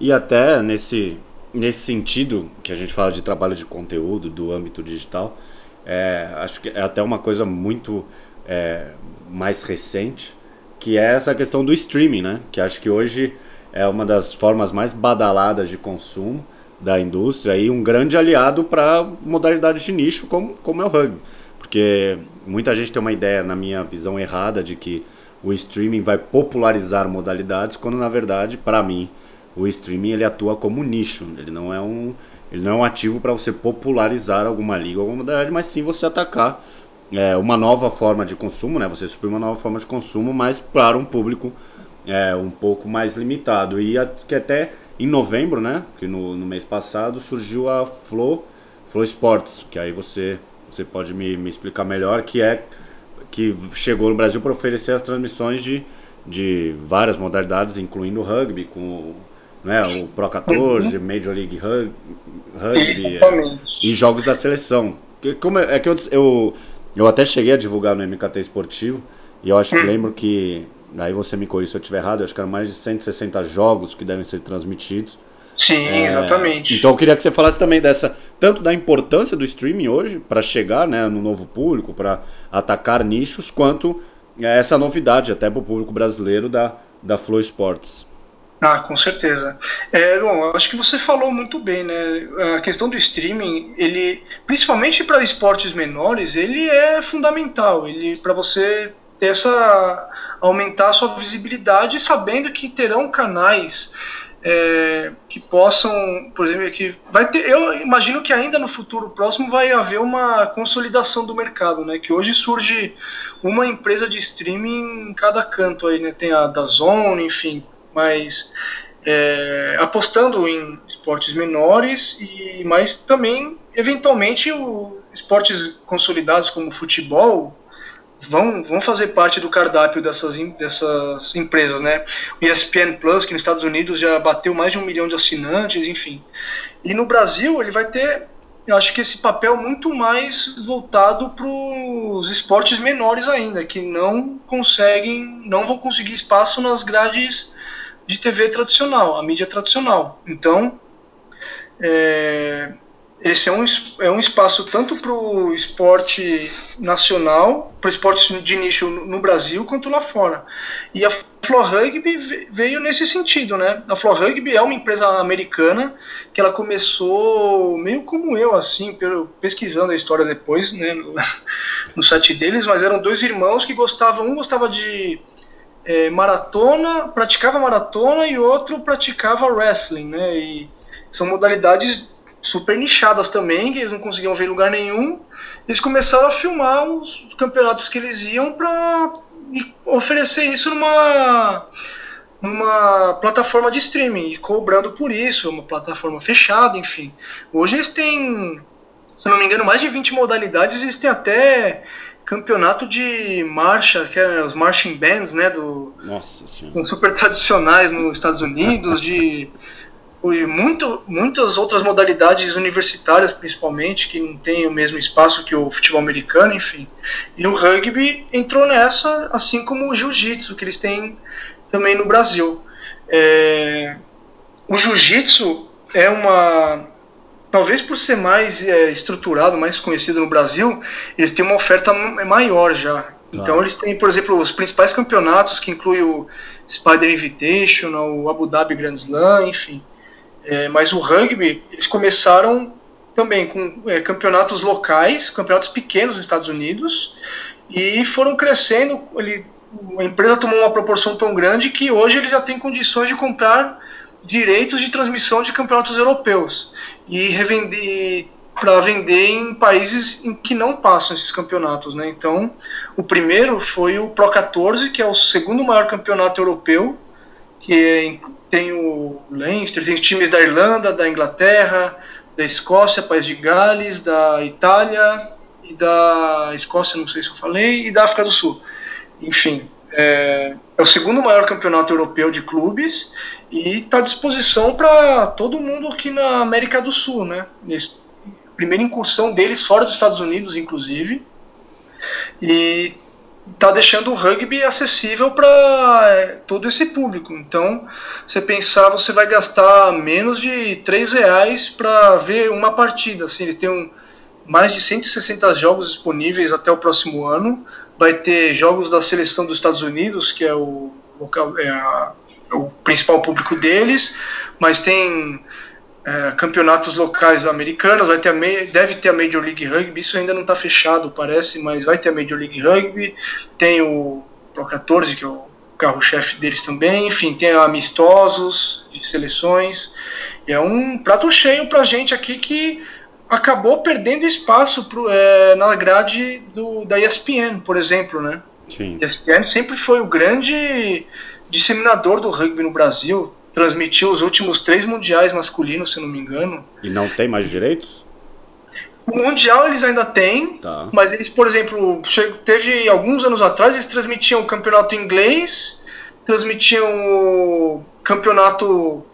Speaker 2: E até nesse, nesse sentido que a gente fala de trabalho de conteúdo do âmbito digital, é, acho que é até uma coisa muito é, mais recente, que é essa questão do streaming, né? Que acho que hoje é uma das formas mais badaladas de consumo da indústria e um grande aliado para modalidades de nicho como, como é o rugby. Porque muita gente tem uma ideia, na minha visão errada, de que o streaming vai popularizar modalidades, quando na verdade, para mim, o streaming ele atua como nicho, ele não é um, ele não é um ativo para você popularizar alguma liga ou alguma modalidade, mas sim você atacar é, uma nova forma de consumo, né? Você suprir uma nova forma de consumo, mas para um público é, um pouco mais limitado. E a, que até em novembro, né? Que no, no, mês passado surgiu a Flow, Flow Sports, que aí você, você pode me, me explicar melhor, que é que chegou no Brasil para oferecer as transmissões de, de várias modalidades, incluindo o rugby, com né, o Pro 14, uhum. Major League Rugby, é, e jogos da seleção. Que, como é, é que eu, eu, eu, até cheguei a divulgar no MKT Esportivo, e eu acho que hum. lembro que, aí você me corrija se eu estiver errado, eu acho que eram mais de 160 jogos que devem ser transmitidos.
Speaker 3: Sim, é, exatamente.
Speaker 2: Então eu queria que você falasse também dessa, tanto da importância do streaming hoje para chegar né, no novo público, para atacar nichos, quanto essa novidade até para o público brasileiro da, da Flow Sports.
Speaker 3: Ah, com certeza. É, bom, acho que você falou muito bem, né? A questão do streaming, ele, principalmente para esportes menores, ele é fundamental. Ele para você ter essa aumentar a sua visibilidade, sabendo que terão canais é, que possam, por exemplo, que vai ter. Eu imagino que ainda no futuro próximo vai haver uma consolidação do mercado, né? Que hoje surge uma empresa de streaming em cada canto aí, né? Tem a da Zone, enfim, mas é, apostando em esportes menores e mas também eventualmente o esportes consolidados como futebol vão, vão fazer parte do cardápio dessas, dessas empresas, né? O ESPN Plus, que nos Estados Unidos já bateu mais de um milhão de assinantes, enfim. E no Brasil ele vai ter, eu acho que esse papel muito mais voltado para os esportes menores ainda, que não conseguem, não vão conseguir espaço nas grades de TV tradicional, a mídia tradicional. Então, é, esse é um, é um espaço tanto para o esporte nacional, para o esporte de nicho no Brasil, quanto lá fora. E a Floor Rugby veio nesse sentido, né? A Floor Rugby é uma empresa americana que ela começou meio como eu, assim, pesquisando a história depois, né, no, no site deles, mas eram dois irmãos que gostavam, um gostava de é, maratona, praticava maratona e outro praticava wrestling, né? E são modalidades super nichadas também, que eles não conseguiam ver em lugar nenhum. Eles começaram a filmar os campeonatos que eles iam para oferecer isso numa, numa plataforma de streaming e cobrando por isso, uma plataforma fechada, enfim. Hoje eles têm, se não me engano, mais de 20 modalidades, eles têm até campeonato de marcha, que é os marching bands, né, do
Speaker 2: Nossa
Speaker 3: Senhora. super tradicionais nos Estados Unidos, de e muito, muitas outras modalidades universitárias, principalmente, que não tem o mesmo espaço que o futebol americano, enfim. E o rugby entrou nessa, assim como o jiu-jitsu, que eles têm também no Brasil. É, o jiu-jitsu é uma. Talvez por ser mais é, estruturado, mais conhecido no Brasil, eles têm uma oferta maior já. Então eles têm, por exemplo, os principais campeonatos que incluem o Spider Invitational, o Abu Dhabi Grand Slam, enfim. É, mas o rugby, eles começaram também com é, campeonatos locais, campeonatos pequenos nos Estados Unidos, e foram crescendo. Ele, a empresa tomou uma proporção tão grande que hoje ele já tem condições de comprar direitos de transmissão de campeonatos europeus e revender para vender em países em que não passam esses campeonatos, né? Então, o primeiro foi o Pro 14, que é o segundo maior campeonato europeu, que tem o Leinster, tem times da Irlanda, da Inglaterra, da Escócia, País de Gales, da Itália e da Escócia, não sei se eu falei, e da África do Sul. Enfim, é, é o segundo maior campeonato europeu de clubes e está à disposição para todo mundo aqui na América do Sul, né? primeira incursão deles fora dos Estados Unidos, inclusive. E está deixando o rugby acessível para é, todo esse público. Então, você pensar, você vai gastar menos de 3 reais para ver uma partida. Assim, eles têm um, mais de 160 jogos disponíveis até o próximo ano. Vai ter jogos da seleção dos Estados Unidos, que é o, é a, o principal público deles, mas tem é, campeonatos locais americanos, vai ter a, deve ter a Major League Rugby, isso ainda não está fechado, parece, mas vai ter a Major League Rugby, tem o Pro 14, que é o carro-chefe deles também, enfim, tem amistosos de seleções, é um prato cheio para gente aqui que acabou perdendo espaço pro, é, na grade do, da ESPN, por exemplo, né?
Speaker 2: Sim.
Speaker 3: A ESPN sempre foi o grande disseminador do rugby no Brasil, transmitiu os últimos três mundiais masculinos, se não me engano.
Speaker 2: E não tem mais direitos?
Speaker 3: O Mundial eles ainda têm,
Speaker 2: tá.
Speaker 3: mas eles, por exemplo, teve alguns anos atrás, eles transmitiam o campeonato inglês, transmitiam o campeonato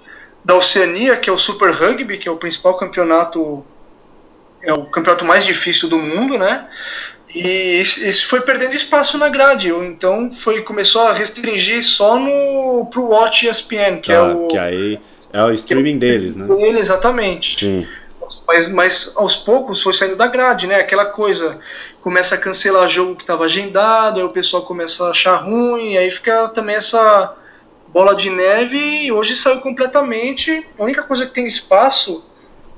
Speaker 3: da Oceania, que é o Super Rugby, que é o principal campeonato, é o campeonato mais difícil do mundo, né? E isso foi perdendo espaço na grade, então foi começou a restringir só no pro Watch ESPN, que é tá, é o
Speaker 2: que aí é o streaming é o, deles, né?
Speaker 3: Dele, exatamente.
Speaker 2: Sim.
Speaker 3: Mas, mas aos poucos foi saindo da grade, né? Aquela coisa começa a cancelar jogo que estava agendado, aí o pessoal começa a achar ruim, aí fica também essa bola de neve e hoje saiu completamente. A única coisa que tem espaço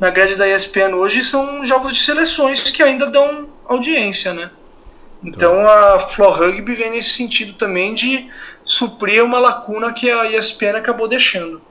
Speaker 3: na grade da ESPN hoje são jogos de seleções que ainda dão audiência, né? Então a Floor Rugby vem nesse sentido também de suprir uma lacuna que a ESPN acabou deixando.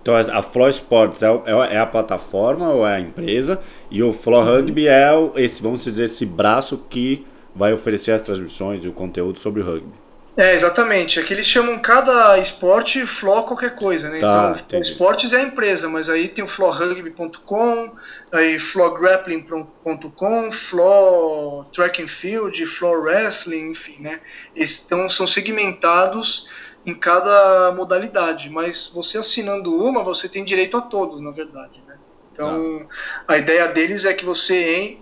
Speaker 2: Então a Floor Sports é, é, é a plataforma ou é a empresa e o Floor uhum. Rugby é esse, vamos dizer, esse braço que vai oferecer as transmissões e o conteúdo sobre o rugby.
Speaker 3: É, exatamente. Aqui eles chamam cada esporte Floor qualquer coisa, né? Tá, então, esportes é a empresa, mas aí tem o floorrugby.com, aí floorgrappling.com, floor track and field, floor wrestling, enfim, né? Então, são segmentados em cada modalidade, mas você assinando uma, você tem direito a todos, na verdade, né? Então, tá. a ideia deles é que você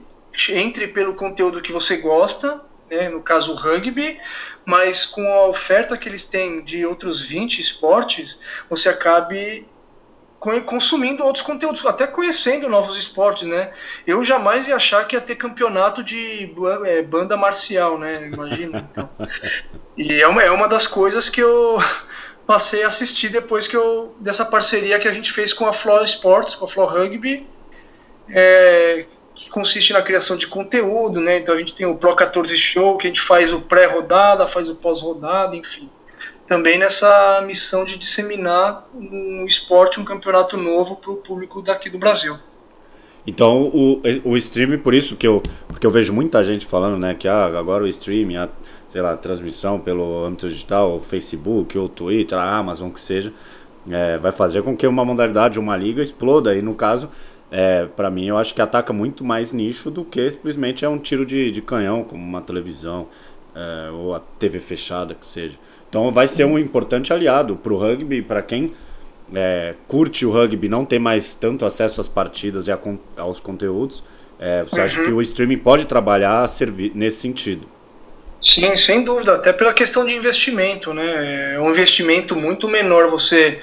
Speaker 3: entre pelo conteúdo que você gosta, né? no caso o rugby, mas com a oferta que eles têm de outros 20 esportes, você acabe consumindo outros conteúdos, até conhecendo novos esportes, né? Eu jamais ia achar que ia ter campeonato de é, banda marcial, né? Imagina. Então. E é uma, é uma das coisas que eu passei a assistir depois que eu dessa parceria que a gente fez com a Floor Sports, com a Floor Rugby, é, que consiste na criação de conteúdo, né? Então a gente tem o Pro 14 Show, que a gente faz o pré-rodada, faz o pós-rodada, enfim. Também nessa missão de disseminar um esporte, um campeonato novo para o público daqui do Brasil.
Speaker 2: Então o, o stream, por isso que eu, porque eu vejo muita gente falando, né, que ah, agora o stream, a, sei lá, a transmissão pelo âmbito digital, Facebook ou Twitter, a Amazon, que seja, é, vai fazer com que uma modalidade, uma liga exploda. E no caso, é, para mim, eu acho que ataca muito mais nicho do que simplesmente é um tiro de, de canhão, como uma televisão é, ou a TV fechada que seja. Então, vai ser um importante aliado para o rugby, para quem é, curte o rugby, não tem mais tanto acesso às partidas e a, aos conteúdos. É, você uhum. acha que o streaming pode trabalhar nesse sentido?
Speaker 3: Sim, sem dúvida, até pela questão de investimento, né? É um investimento muito menor você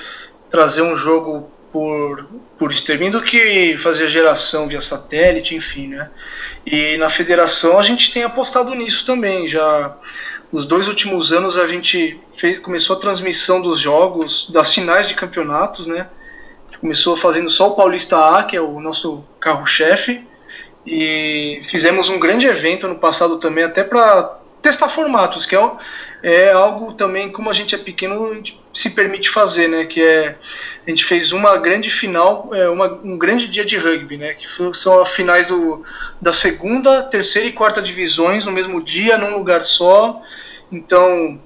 Speaker 3: trazer um jogo por, por streaming do que fazer geração via satélite, enfim, né? E na federação a gente tem apostado nisso também. Já os dois últimos anos a gente fez, começou a transmissão dos jogos, das finais de campeonatos, né? Começou fazendo só o Paulista A, que é o nosso carro-chefe, e fizemos um grande evento no passado também, até para testar formatos, que é, é algo também, como a gente é pequeno, a gente se permite fazer, né? Que é a gente fez uma grande final, é, uma, um grande dia de rugby, né? Que são as finais do, da segunda, terceira e quarta divisões no mesmo dia, num lugar só. Então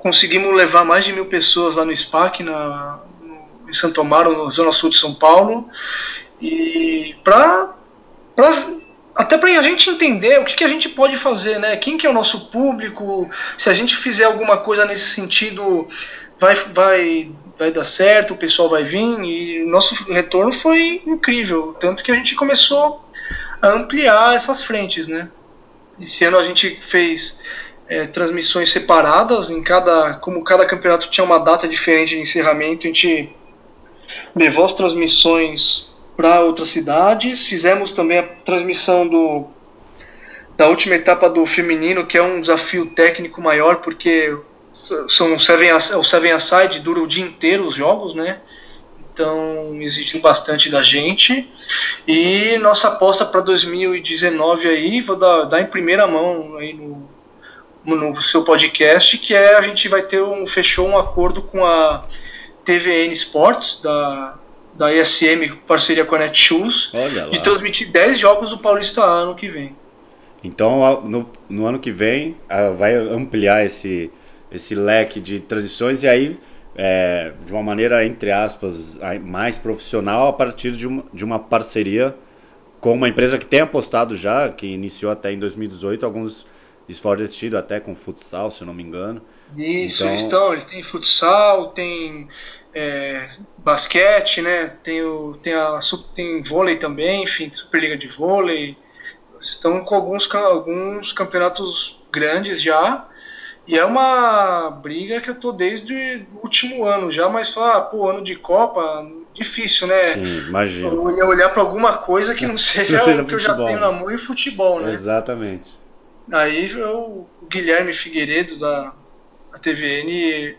Speaker 3: conseguimos levar mais de mil pessoas lá no SPAC, na, no, em Santo Amaro, na zona sul de São Paulo, e para até para a gente entender o que, que, a gente pode fazer, né? Quem que é o nosso público? Se a gente fizer alguma coisa nesse sentido, vai, vai, vai dar certo, o pessoal vai vir e nosso retorno foi incrível, tanto que a gente começou a ampliar essas frentes, né? Esse ano a gente fez é, transmissões separadas em cada, como cada campeonato tinha uma data diferente de encerramento, a gente levou as transmissões para outras cidades, fizemos também a transmissão do da última etapa do feminino, que é um desafio técnico maior, porque são seven, o Seven Aside dura o dia inteiro os jogos, né? Então exigiu bastante da gente. E nossa aposta para 2019 aí, vou dar, dar, em primeira mão aí no, no seu podcast, que é a gente vai ter um fechou um acordo com a TVN Sports da da ESM, parceria com a Netshoes, de transmitir 10 jogos do Paulista ano que vem.
Speaker 2: Então, no, no ano que vem, vai ampliar esse, esse leque de transições e aí é, de uma maneira entre aspas mais profissional a partir de uma, de uma parceria com uma empresa que tem apostado já, que iniciou até em 2018 alguns desse estilo, até com futsal, se não me engano.
Speaker 3: Isso, então... eles estão, eles têm futsal, tem é, basquete, né? Tem o tem a tem vôlei também, enfim, Superliga de vôlei. Estão com alguns alguns campeonatos grandes já e é uma briga que eu tô desde o último ano já, mas falar, ah, pô, ano de Copa, difícil, né?
Speaker 2: Sim, imagina.
Speaker 3: Eu olhar para alguma coisa que não seja, não seja o que eu já tenho na mão e futebol, né?
Speaker 2: Exatamente.
Speaker 3: Aí eu, o Guilherme Figueiredo da, da TVN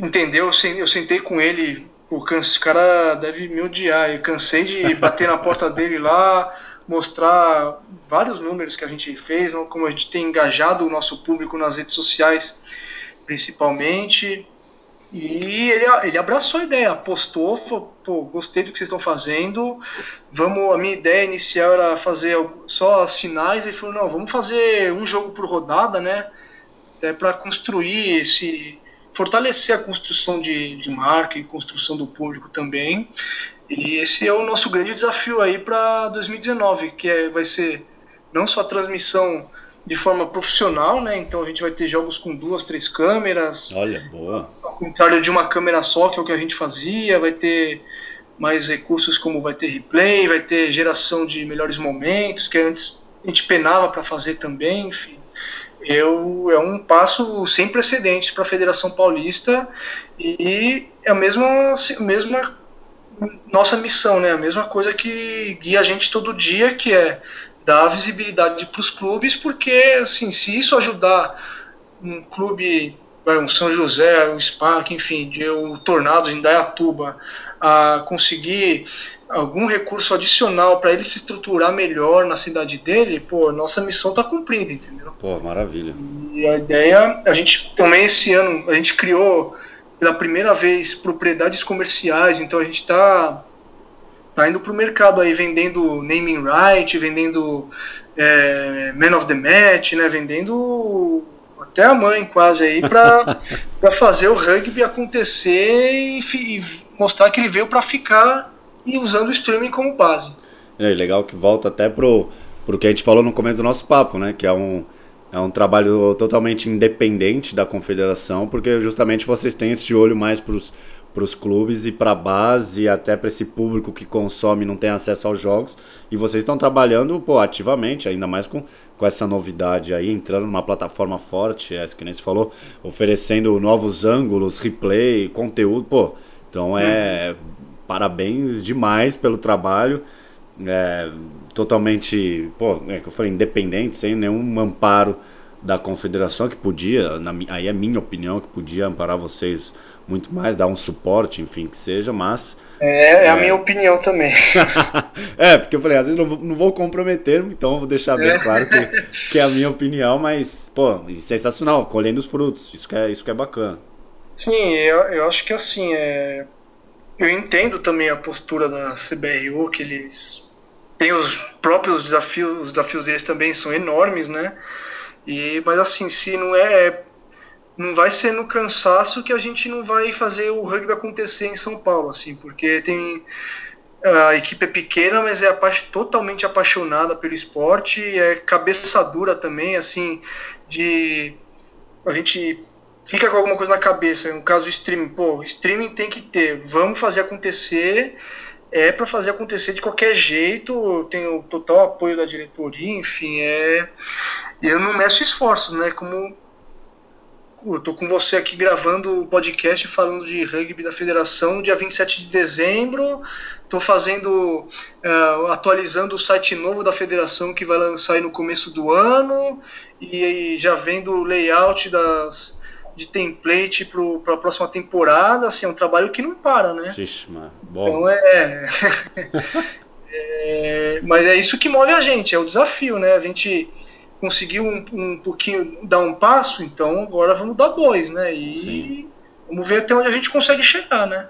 Speaker 3: entendeu? Eu sentei com ele, o cara deve me odiar. Eu cansei de bater na porta dele lá, mostrar vários números que a gente fez, como a gente tem engajado o nosso público nas redes sociais, principalmente. E ele, ele abraçou a ideia, apostou, falou, pô, gostei do que vocês estão fazendo. Vamos, a minha ideia inicial era fazer só as finais. Ele falou, não, vamos fazer um jogo por rodada, né? É para construir esse, fortalecer a construção de, de marca e construção do público também. E esse é o nosso grande desafio aí para 2019, que é, vai ser não só a transmissão de forma profissional, né? Então a gente vai ter jogos com duas, três câmeras.
Speaker 2: Olha, boa.
Speaker 3: Ao contrário de uma câmera só, que é o que a gente fazia, vai ter mais recursos como vai ter replay, vai ter geração de melhores momentos, que antes a gente penava para fazer também, enfim. Eu, é um passo sem precedentes para a Federação Paulista e é a mesma, mesma nossa missão, né? A mesma coisa que guia a gente todo dia, que é dar visibilidade para os clubes, porque assim, se isso ajudar um clube, um São José, o Spark, enfim, o Tornados em Dayatuba, a conseguir algum recurso adicional para ele se estruturar melhor na cidade dele, pô, nossa missão está cumprida, entendeu?
Speaker 2: Pô, maravilha.
Speaker 3: E a ideia, a gente também esse ano, a gente criou pela primeira vez propriedades comerciais, então a gente está tá indo para o mercado aí vendendo naming right, vendendo é, man of the match, né, vendendo até a mãe quase aí para fazer o rugby acontecer e, e mostrar que ele veio para ficar e usando o streaming como base.
Speaker 2: É legal que volta até pro, pro que a gente falou no começo do nosso papo, né, que é um é um trabalho totalmente independente da confederação, porque justamente vocês têm esse olho mais para os para os clubes e para a base, e até para esse público que consome e não tem acesso aos jogos. E vocês estão trabalhando pô, ativamente, ainda mais com, com essa novidade aí, entrando numa plataforma forte, é, que nem você falou, oferecendo novos ângulos, replay, conteúdo. Pô, então é. Uhum. Parabéns demais pelo trabalho. É, totalmente, pô, é que eu falei, independente, sem nenhum amparo da confederação, que podia, na, aí é minha opinião, que podia amparar vocês muito mais, dar um suporte, enfim, que seja, mas.
Speaker 3: É, é a é. minha opinião também.
Speaker 2: é, porque eu falei, às vezes não, não vou comprometer, então vou deixar bem é. claro que, que é a minha opinião, mas, pô, sensacional, colhendo os frutos, isso que é, isso que é bacana.
Speaker 3: Sim, eu, eu acho que assim, é, eu entendo também a postura da CBRU, que eles têm os próprios desafios, os desafios deles também são enormes, né? E, mas assim, se não é não vai ser no cansaço que a gente não vai fazer o rugby acontecer em São Paulo, assim, porque tem a equipe é pequena, mas é totalmente apaixonada pelo esporte, é cabeça dura também, assim, de a gente fica com alguma coisa na cabeça, no caso streaming, pô, streaming tem que ter, vamos fazer acontecer, é para fazer acontecer de qualquer jeito, tenho total apoio da diretoria, enfim, é eu não meço esforços, né, como eu tô com você aqui gravando o podcast falando de rugby da federação dia 27 de dezembro. Tô fazendo, uh, atualizando o site novo da federação que vai lançar aí no começo do ano e, e já vendo o layout das, de template para a próxima temporada. Assim, é um trabalho que não para, né?
Speaker 2: Mano.
Speaker 3: Bom. Então é, é, Mas é isso que move a gente, é o desafio, né? A gente conseguiu um, um pouquinho dar um passo, então agora vamos dar dois, né? E Sim. vamos ver até onde a gente consegue chegar, né?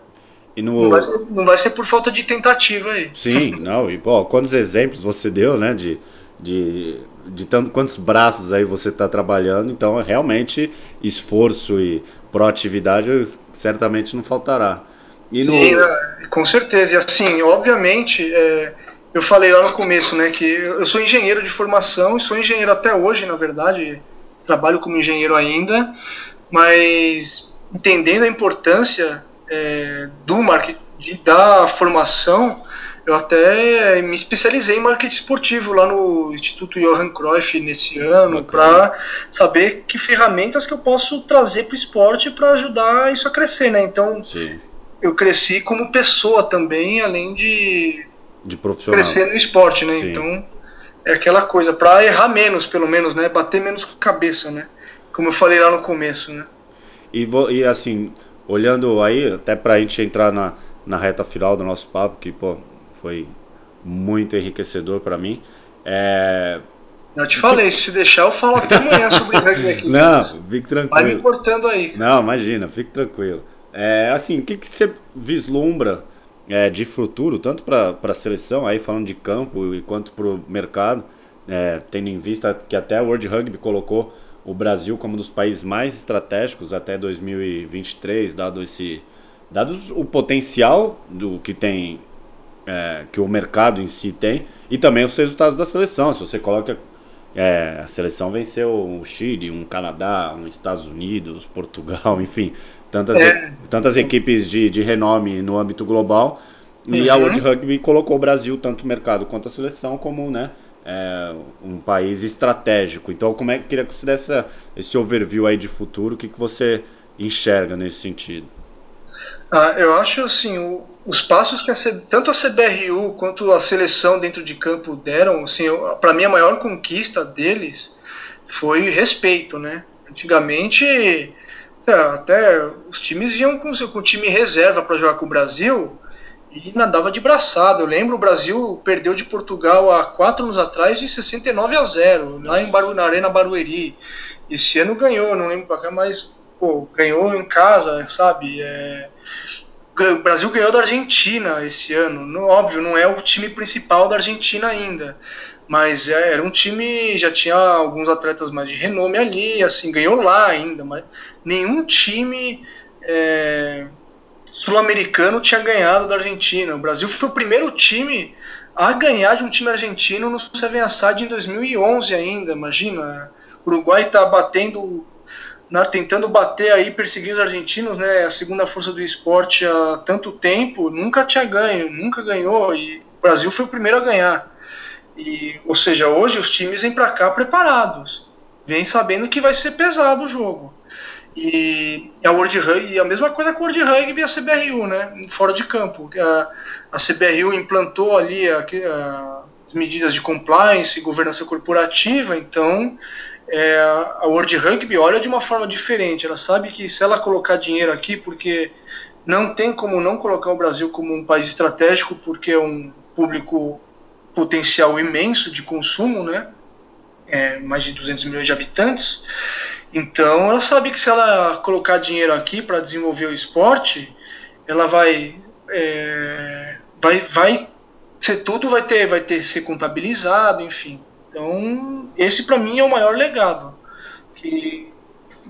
Speaker 3: No... Não, vai ser, não, vai ser, por falta de tentativa aí.
Speaker 2: Sim, não, e pô, quantos exemplos você deu, né? De, de, de tanto quantos braços aí você está trabalhando, então realmente esforço e proatividade certamente não faltará.
Speaker 3: E no... Com certeza. E assim, obviamente, é, eu falei lá no começo, né, que eu sou engenheiro de formação e sou engenheiro até hoje, na verdade, trabalho como engenheiro ainda, mas entendendo a importância é, do marketing, da formação, eu até me especializei em marketing esportivo lá no Instituto Johan Cruyff nesse ano para saber que ferramentas que eu posso trazer para o esporte para ajudar isso a crescer, né? Então Sim. eu cresci como pessoa também, além de
Speaker 2: de profissional.
Speaker 3: crescer no esporte, né? Sim. Então é aquela coisa para errar menos, pelo menos, né? Bater menos com a cabeça, né? Como eu falei lá no começo, né?
Speaker 2: E, e assim, olhando aí, até para a gente entrar na, na reta final do nosso papo, que pô, foi muito enriquecedor para mim. É...
Speaker 3: Eu te falei, se deixar eu falo até amanhã sobre rugby aqui.
Speaker 2: Não, fique tranquilo.
Speaker 3: Vai me cortando aí.
Speaker 2: Não, imagina, fique tranquilo. É, assim, o que, que você vislumbra é, de futuro, tanto para a seleção, aí falando de campo, e quanto para o mercado, é, tendo em vista que até a World Rugby colocou o Brasil como um dos países mais estratégicos até 2023, dado esse dado o potencial do que tem é, que o mercado em si tem e também os resultados da seleção. Se você coloca é, a seleção venceu o Chile, um Canadá, um Estados Unidos, Portugal, enfim, tantas, é. tantas equipes de, de renome no âmbito global. E uhum. a World Rugby colocou o Brasil, tanto o mercado quanto a seleção, como né, é, um país estratégico. Então, como é que queria que você desse esse overview aí de futuro? O que, que você enxerga nesse sentido?
Speaker 3: Ah, eu acho assim, o, os passos que a, tanto a CBRU quanto a seleção dentro de campo deram, assim, para mim a maior conquista deles foi respeito, né? Antigamente, até os times iam com, o time reserva para jogar com o Brasil e nadava de braçada. Eu lembro o Brasil perdeu de Portugal há quatro anos atrás de 69 a 0 lá em Baru, na Arena Barueri. Esse ano ganhou, não lembro para cá, mas pô, ganhou em casa, sabe? É, o Brasil ganhou da Argentina esse ano. No, óbvio, não é o time principal da Argentina ainda. Mas é, era um time, já tinha alguns atletas mais de renome ali, assim, ganhou lá ainda, mas nenhum time é, sul-americano tinha ganhado da Argentina. O Brasil foi o primeiro time a ganhar de um time argentino no Seven Assad em 2011 ainda, imagina. O Uruguai está batendo na, tentando bater aí, perseguir os argentinos, né, a segunda força do esporte há tanto tempo, nunca tinha ganho, nunca ganhou, e o Brasil foi o primeiro a ganhar. E, ou seja, hoje os times vêm para cá preparados, vêm sabendo que vai ser pesado o jogo. E a World Rugby, a mesma coisa com a World Rugby e a CBRU, né, fora de campo. A, a CBRU implantou ali a, a, as medidas de compliance e governança corporativa, então é, a World Rugby olha de uma forma diferente. Ela sabe que se ela colocar dinheiro aqui, porque não tem como não colocar o Brasil como um país estratégico, porque é um público potencial imenso de consumo, né? É, mais de 200 milhões de habitantes. Então, ela sabe que se ela colocar dinheiro aqui para desenvolver o esporte, ela vai, é, vai, vai ser tudo vai ter, vai ter ser contabilizado, enfim. Então, esse para mim é o maior legado que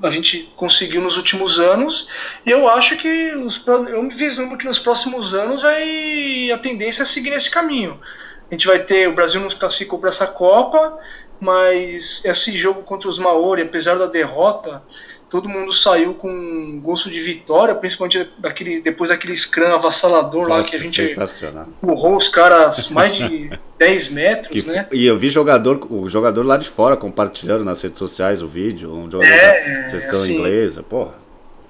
Speaker 3: a gente conseguiu nos últimos anos. E eu acho que os, eu me vislumbro que nos próximos anos vai a tendência é seguir nesse caminho. A gente vai ter o Brasil nos classificou para essa Copa, mas esse jogo contra os Maori, apesar da derrota, todo mundo saiu com gosto de vitória, principalmente daquele, depois daquele scrum avassalador Nossa, lá que a gente empurrou os caras mais de 10 metros, que, né?
Speaker 2: E eu vi jogador, o jogador lá de fora compartilhando nas redes sociais o vídeo, um jogador é, da sessão assim, inglesa, porra.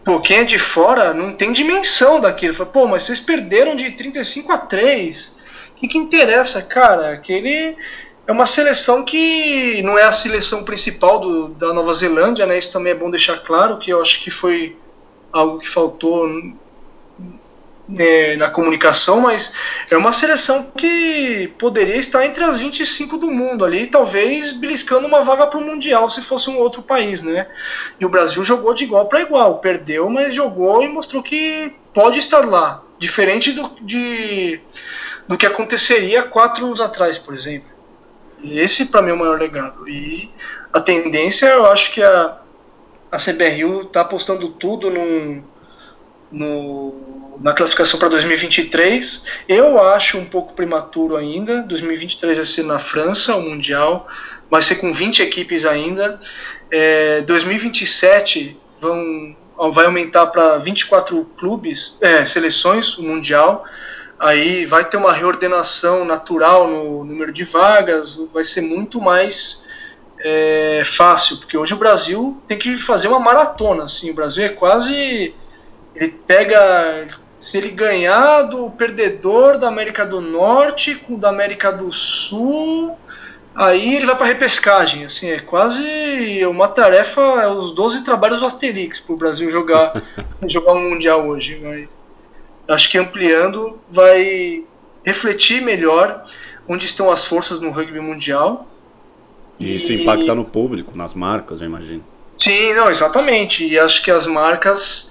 Speaker 3: Pô, quem é de fora não tem dimensão daquilo. Fala, pô, mas vocês perderam de 35 a 3. O que, que interessa, cara? Aquele é uma seleção que não é a seleção principal do, da Nova Zelândia, né? Isso também é bom deixar claro, que eu acho que foi algo que faltou né, na comunicação, mas é uma seleção que poderia estar entre as 25 do mundo ali, talvez beliscando uma vaga para o Mundial se fosse um outro país, né? E o Brasil jogou de igual para igual, perdeu, mas jogou e mostrou que pode estar lá, diferente do, de, do que aconteceria quatro anos atrás, por exemplo. Esse para mim é o maior legado. E a tendência, eu acho que a, a CBRU está apostando tudo no, no, na classificação para 2023. Eu acho um pouco prematuro ainda. 2023 vai ser na França, o Mundial. Vai ser com 20 equipes ainda. É, 2027 vão, vai aumentar para 24 clubes, é, seleções, o Mundial aí vai ter uma reordenação natural no número de vagas, vai ser muito mais é, fácil, porque hoje o Brasil tem que fazer uma maratona, assim, o Brasil é quase, ele pega, se ele ganhar do perdedor da América do Norte com o da América do Sul, Aí ele vai para repescagem, assim, é quase uma tarefa, é os 12 trabalhos do Asterix para o Brasil jogar, jogar um Mundial hoje. Mas acho que ampliando vai refletir melhor onde estão as forças no rugby mundial.
Speaker 2: E isso impacta no público, nas marcas, eu imagino.
Speaker 3: Sim, não, exatamente. E acho que as marcas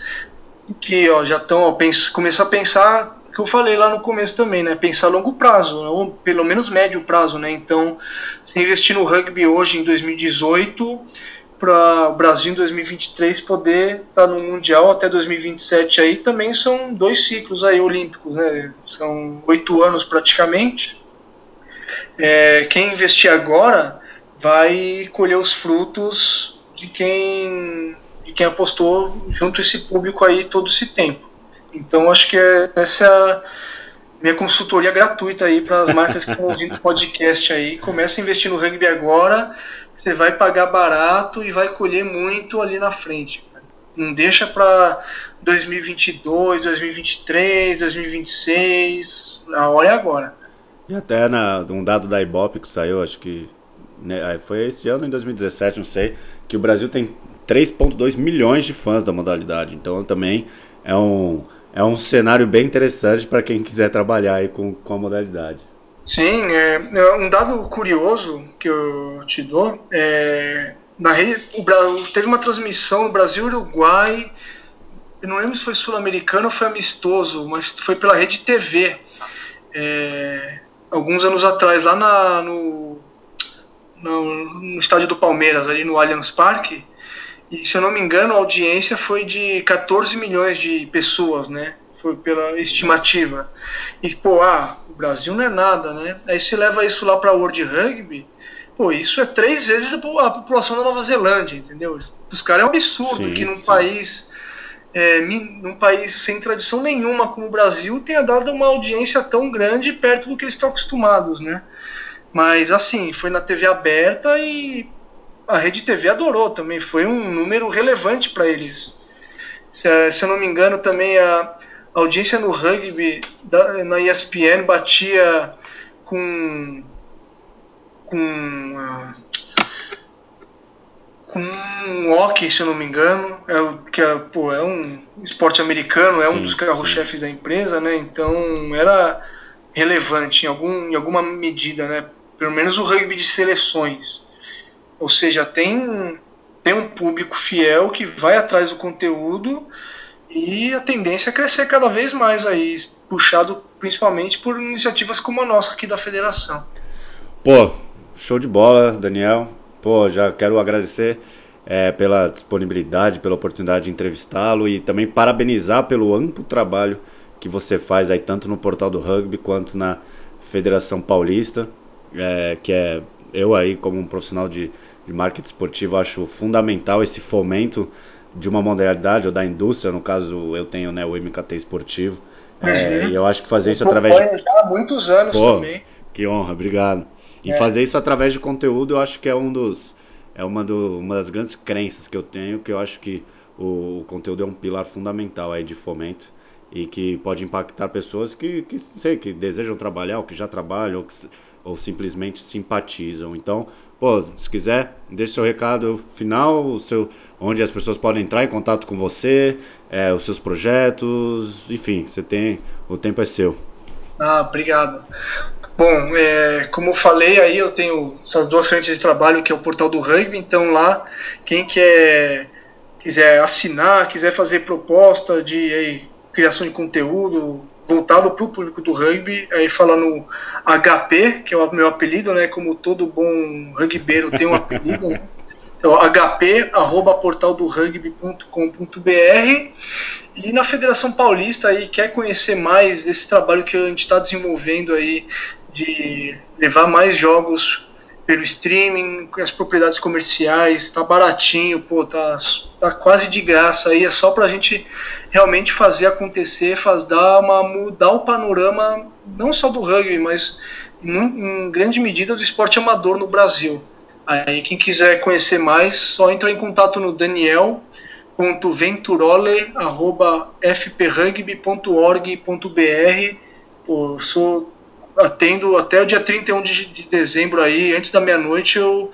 Speaker 3: que ó, já estão começar a pensar que eu falei lá no começo também, né? Pensar a longo prazo, ou pelo menos médio prazo, né? Então, se investir no rugby hoje em 2018 para o Brasil em 2023 poder estar tá no mundial até 2027 aí também são dois ciclos aí olímpicos, né? São oito anos praticamente. É, quem investir agora vai colher os frutos de quem de quem apostou junto a esse público aí todo esse tempo. Então acho que é, essa é a minha consultoria gratuita aí para as marcas que estão ouvindo o podcast aí. Começa a investir no rugby agora, você vai pagar barato e vai colher muito ali na frente. Não deixa para 2022, 2023, 2026. A hora é agora.
Speaker 2: E até na, um dado da Ibope que saiu, acho que né, foi esse ano, em 2017, não sei, que o Brasil tem 3,2 milhões de fãs da modalidade. Então também é um é um cenário bem interessante para quem quiser trabalhar aí com, com a modalidade.
Speaker 3: Sim, é, é, um dado curioso que eu te dou é na rede, o, teve uma transmissão no Brasil Uruguai, eu não lembro se foi sul-americano ou foi amistoso, mas foi pela rede TV é, alguns anos atrás lá na, no, no, no estádio do Palmeiras ali no Allianz Parque e se eu não me engano, a audiência foi de 14 milhões de pessoas, né? Foi pela estimativa. E, pô, ah, o Brasil não é nada, né? Aí você leva isso lá para World Rugby, pô, isso é três vezes a população da Nova Zelândia, entendeu? Os caras é um absurdo sim, que num sim. país. É, num país sem tradição nenhuma como o Brasil tenha dado uma audiência tão grande perto do que eles estão acostumados, né? Mas assim, foi na TV aberta e a Rede TV adorou também, foi um número relevante para eles. Se, se, eu não me engano, também a audiência no rugby da, na ESPN batia com com com um hockey, se eu não me engano, é o que é, pô, é um esporte americano, é sim, um dos carro-chefes da empresa, né? Então era relevante em algum em alguma medida, né? Pelo menos o rugby de seleções. Ou seja, tem, tem um público fiel que vai atrás do conteúdo e a tendência é crescer cada vez mais aí, puxado principalmente por iniciativas como a nossa aqui da federação.
Speaker 2: Pô, show de bola, Daniel. Pô, já quero agradecer é, pela disponibilidade, pela oportunidade de entrevistá-lo e também parabenizar pelo amplo trabalho que você faz aí tanto no portal do rugby quanto na Federação Paulista, é, que é eu aí como um profissional de de marketing esportivo, acho fundamental esse fomento de uma modalidade ou da indústria, no caso eu tenho né, o MKT esportivo, uhum. é, e eu acho que fazer eu isso através de...
Speaker 3: já há muitos anos Pô, também.
Speaker 2: Que honra, obrigado. E é. fazer isso através de conteúdo, eu acho que é um dos é uma, do, uma das grandes crenças que eu tenho, que eu acho que o, o conteúdo é um pilar fundamental aí de fomento e que pode impactar pessoas que, que sei que desejam trabalhar, ou que já trabalham, ou, que, ou simplesmente simpatizam. Então, pô, se quiser, deixe seu recado final, o seu, onde as pessoas podem entrar em contato com você, é, os seus projetos, enfim, você tem, o tempo é seu.
Speaker 3: Ah, obrigado. Bom, é, como eu falei aí, eu tenho essas duas frentes de trabalho que é o portal do rugby, então lá quem quer quiser assinar, quiser fazer proposta de aí, criação de conteúdo, voltado para o público do rugby, aí falando HP, que é o meu apelido, né? Como todo bom rugbyero tem um apelido, né? Então, HP, arroba e na Federação Paulista aí quer conhecer mais desse trabalho que a gente está desenvolvendo aí de levar mais jogos pelo streaming, as propriedades comerciais, tá baratinho, pô, tá, tá quase de graça aí, é só pra gente realmente fazer acontecer, faz dar uma mudar o panorama não só do rugby, mas em, em grande medida do esporte amador no Brasil. Aí quem quiser conhecer mais, só entra em contato no daniel.venturole@fprugby.org.br. Pô, sou atendo até o dia 31 de, de dezembro aí, antes da meia-noite eu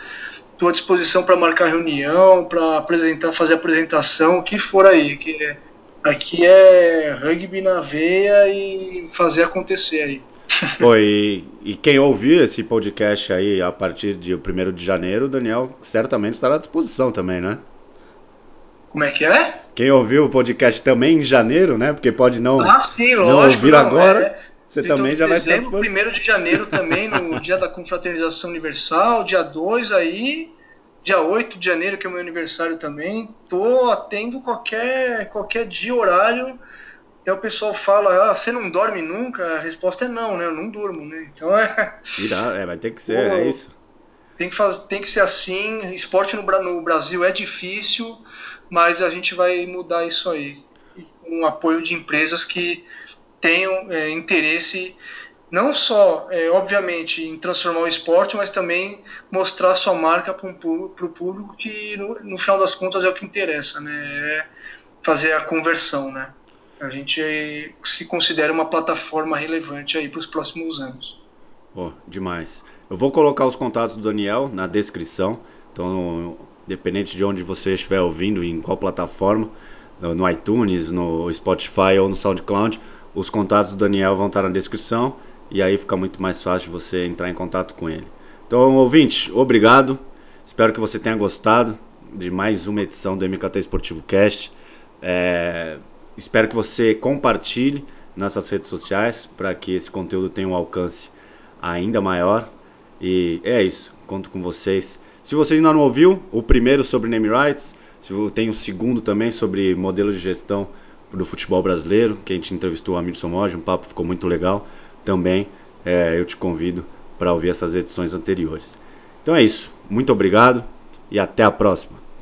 Speaker 3: estou à disposição para marcar reunião, para apresentar, fazer apresentação, o que for aí. Que é, aqui é rugby na veia e fazer acontecer aí.
Speaker 2: Oi, e quem ouvir esse podcast aí a partir de 1 de janeiro, o Daniel certamente estará à disposição também, né?
Speaker 3: Como é que é?
Speaker 2: Quem ouviu o podcast também em janeiro, né? Porque pode não,
Speaker 3: ah, sim,
Speaker 2: não ouvir
Speaker 3: não,
Speaker 2: agora.
Speaker 3: É,
Speaker 2: você também já vai estar
Speaker 3: dezembro, primeiro de janeiro também, no dia da confraternização universal, dia 2 aí, dia 8 de janeiro, que é o meu aniversário também. Tô atendo qualquer, qualquer dia, horário. Aí o pessoal fala, ah, você não dorme nunca? A resposta é não, né? Eu não durmo, né? Então é.
Speaker 2: Irá, é, vai ter que ser, Pô, é isso.
Speaker 3: Tem que, fazer, tem que ser assim. Esporte no, no Brasil é difícil mas a gente vai mudar isso aí com o apoio de empresas que tenham é, interesse não só, é, obviamente, em transformar o esporte, mas também mostrar sua marca para o público, que no, no, final das contas é o que interessa, né? É fazer a conversão, né? A gente se considera uma plataforma relevante aí para os próximos anos.
Speaker 2: Oh, demais. Eu vou colocar os contatos do Daniel na descrição. Então, Independente de onde você estiver ouvindo, em qual plataforma, no iTunes, no Spotify ou no SoundCloud, os contatos do Daniel vão estar na descrição e aí fica muito mais fácil você entrar em contato com ele. Então, ouvinte, obrigado. Espero que você tenha gostado de mais uma edição do MKT Esportivo Cast. É, espero que você compartilhe nas suas redes sociais para que esse conteúdo tenha um alcance ainda maior. E é isso. Conto com vocês se você ainda não ouviu, o primeiro sobre name rights, tem o segundo também sobre modelo de gestão do futebol brasileiro, que a gente entrevistou o Amir Somoge, um papo ficou muito legal. Também é, eu te convido para ouvir essas edições anteriores. Então é isso. Muito obrigado e até a próxima.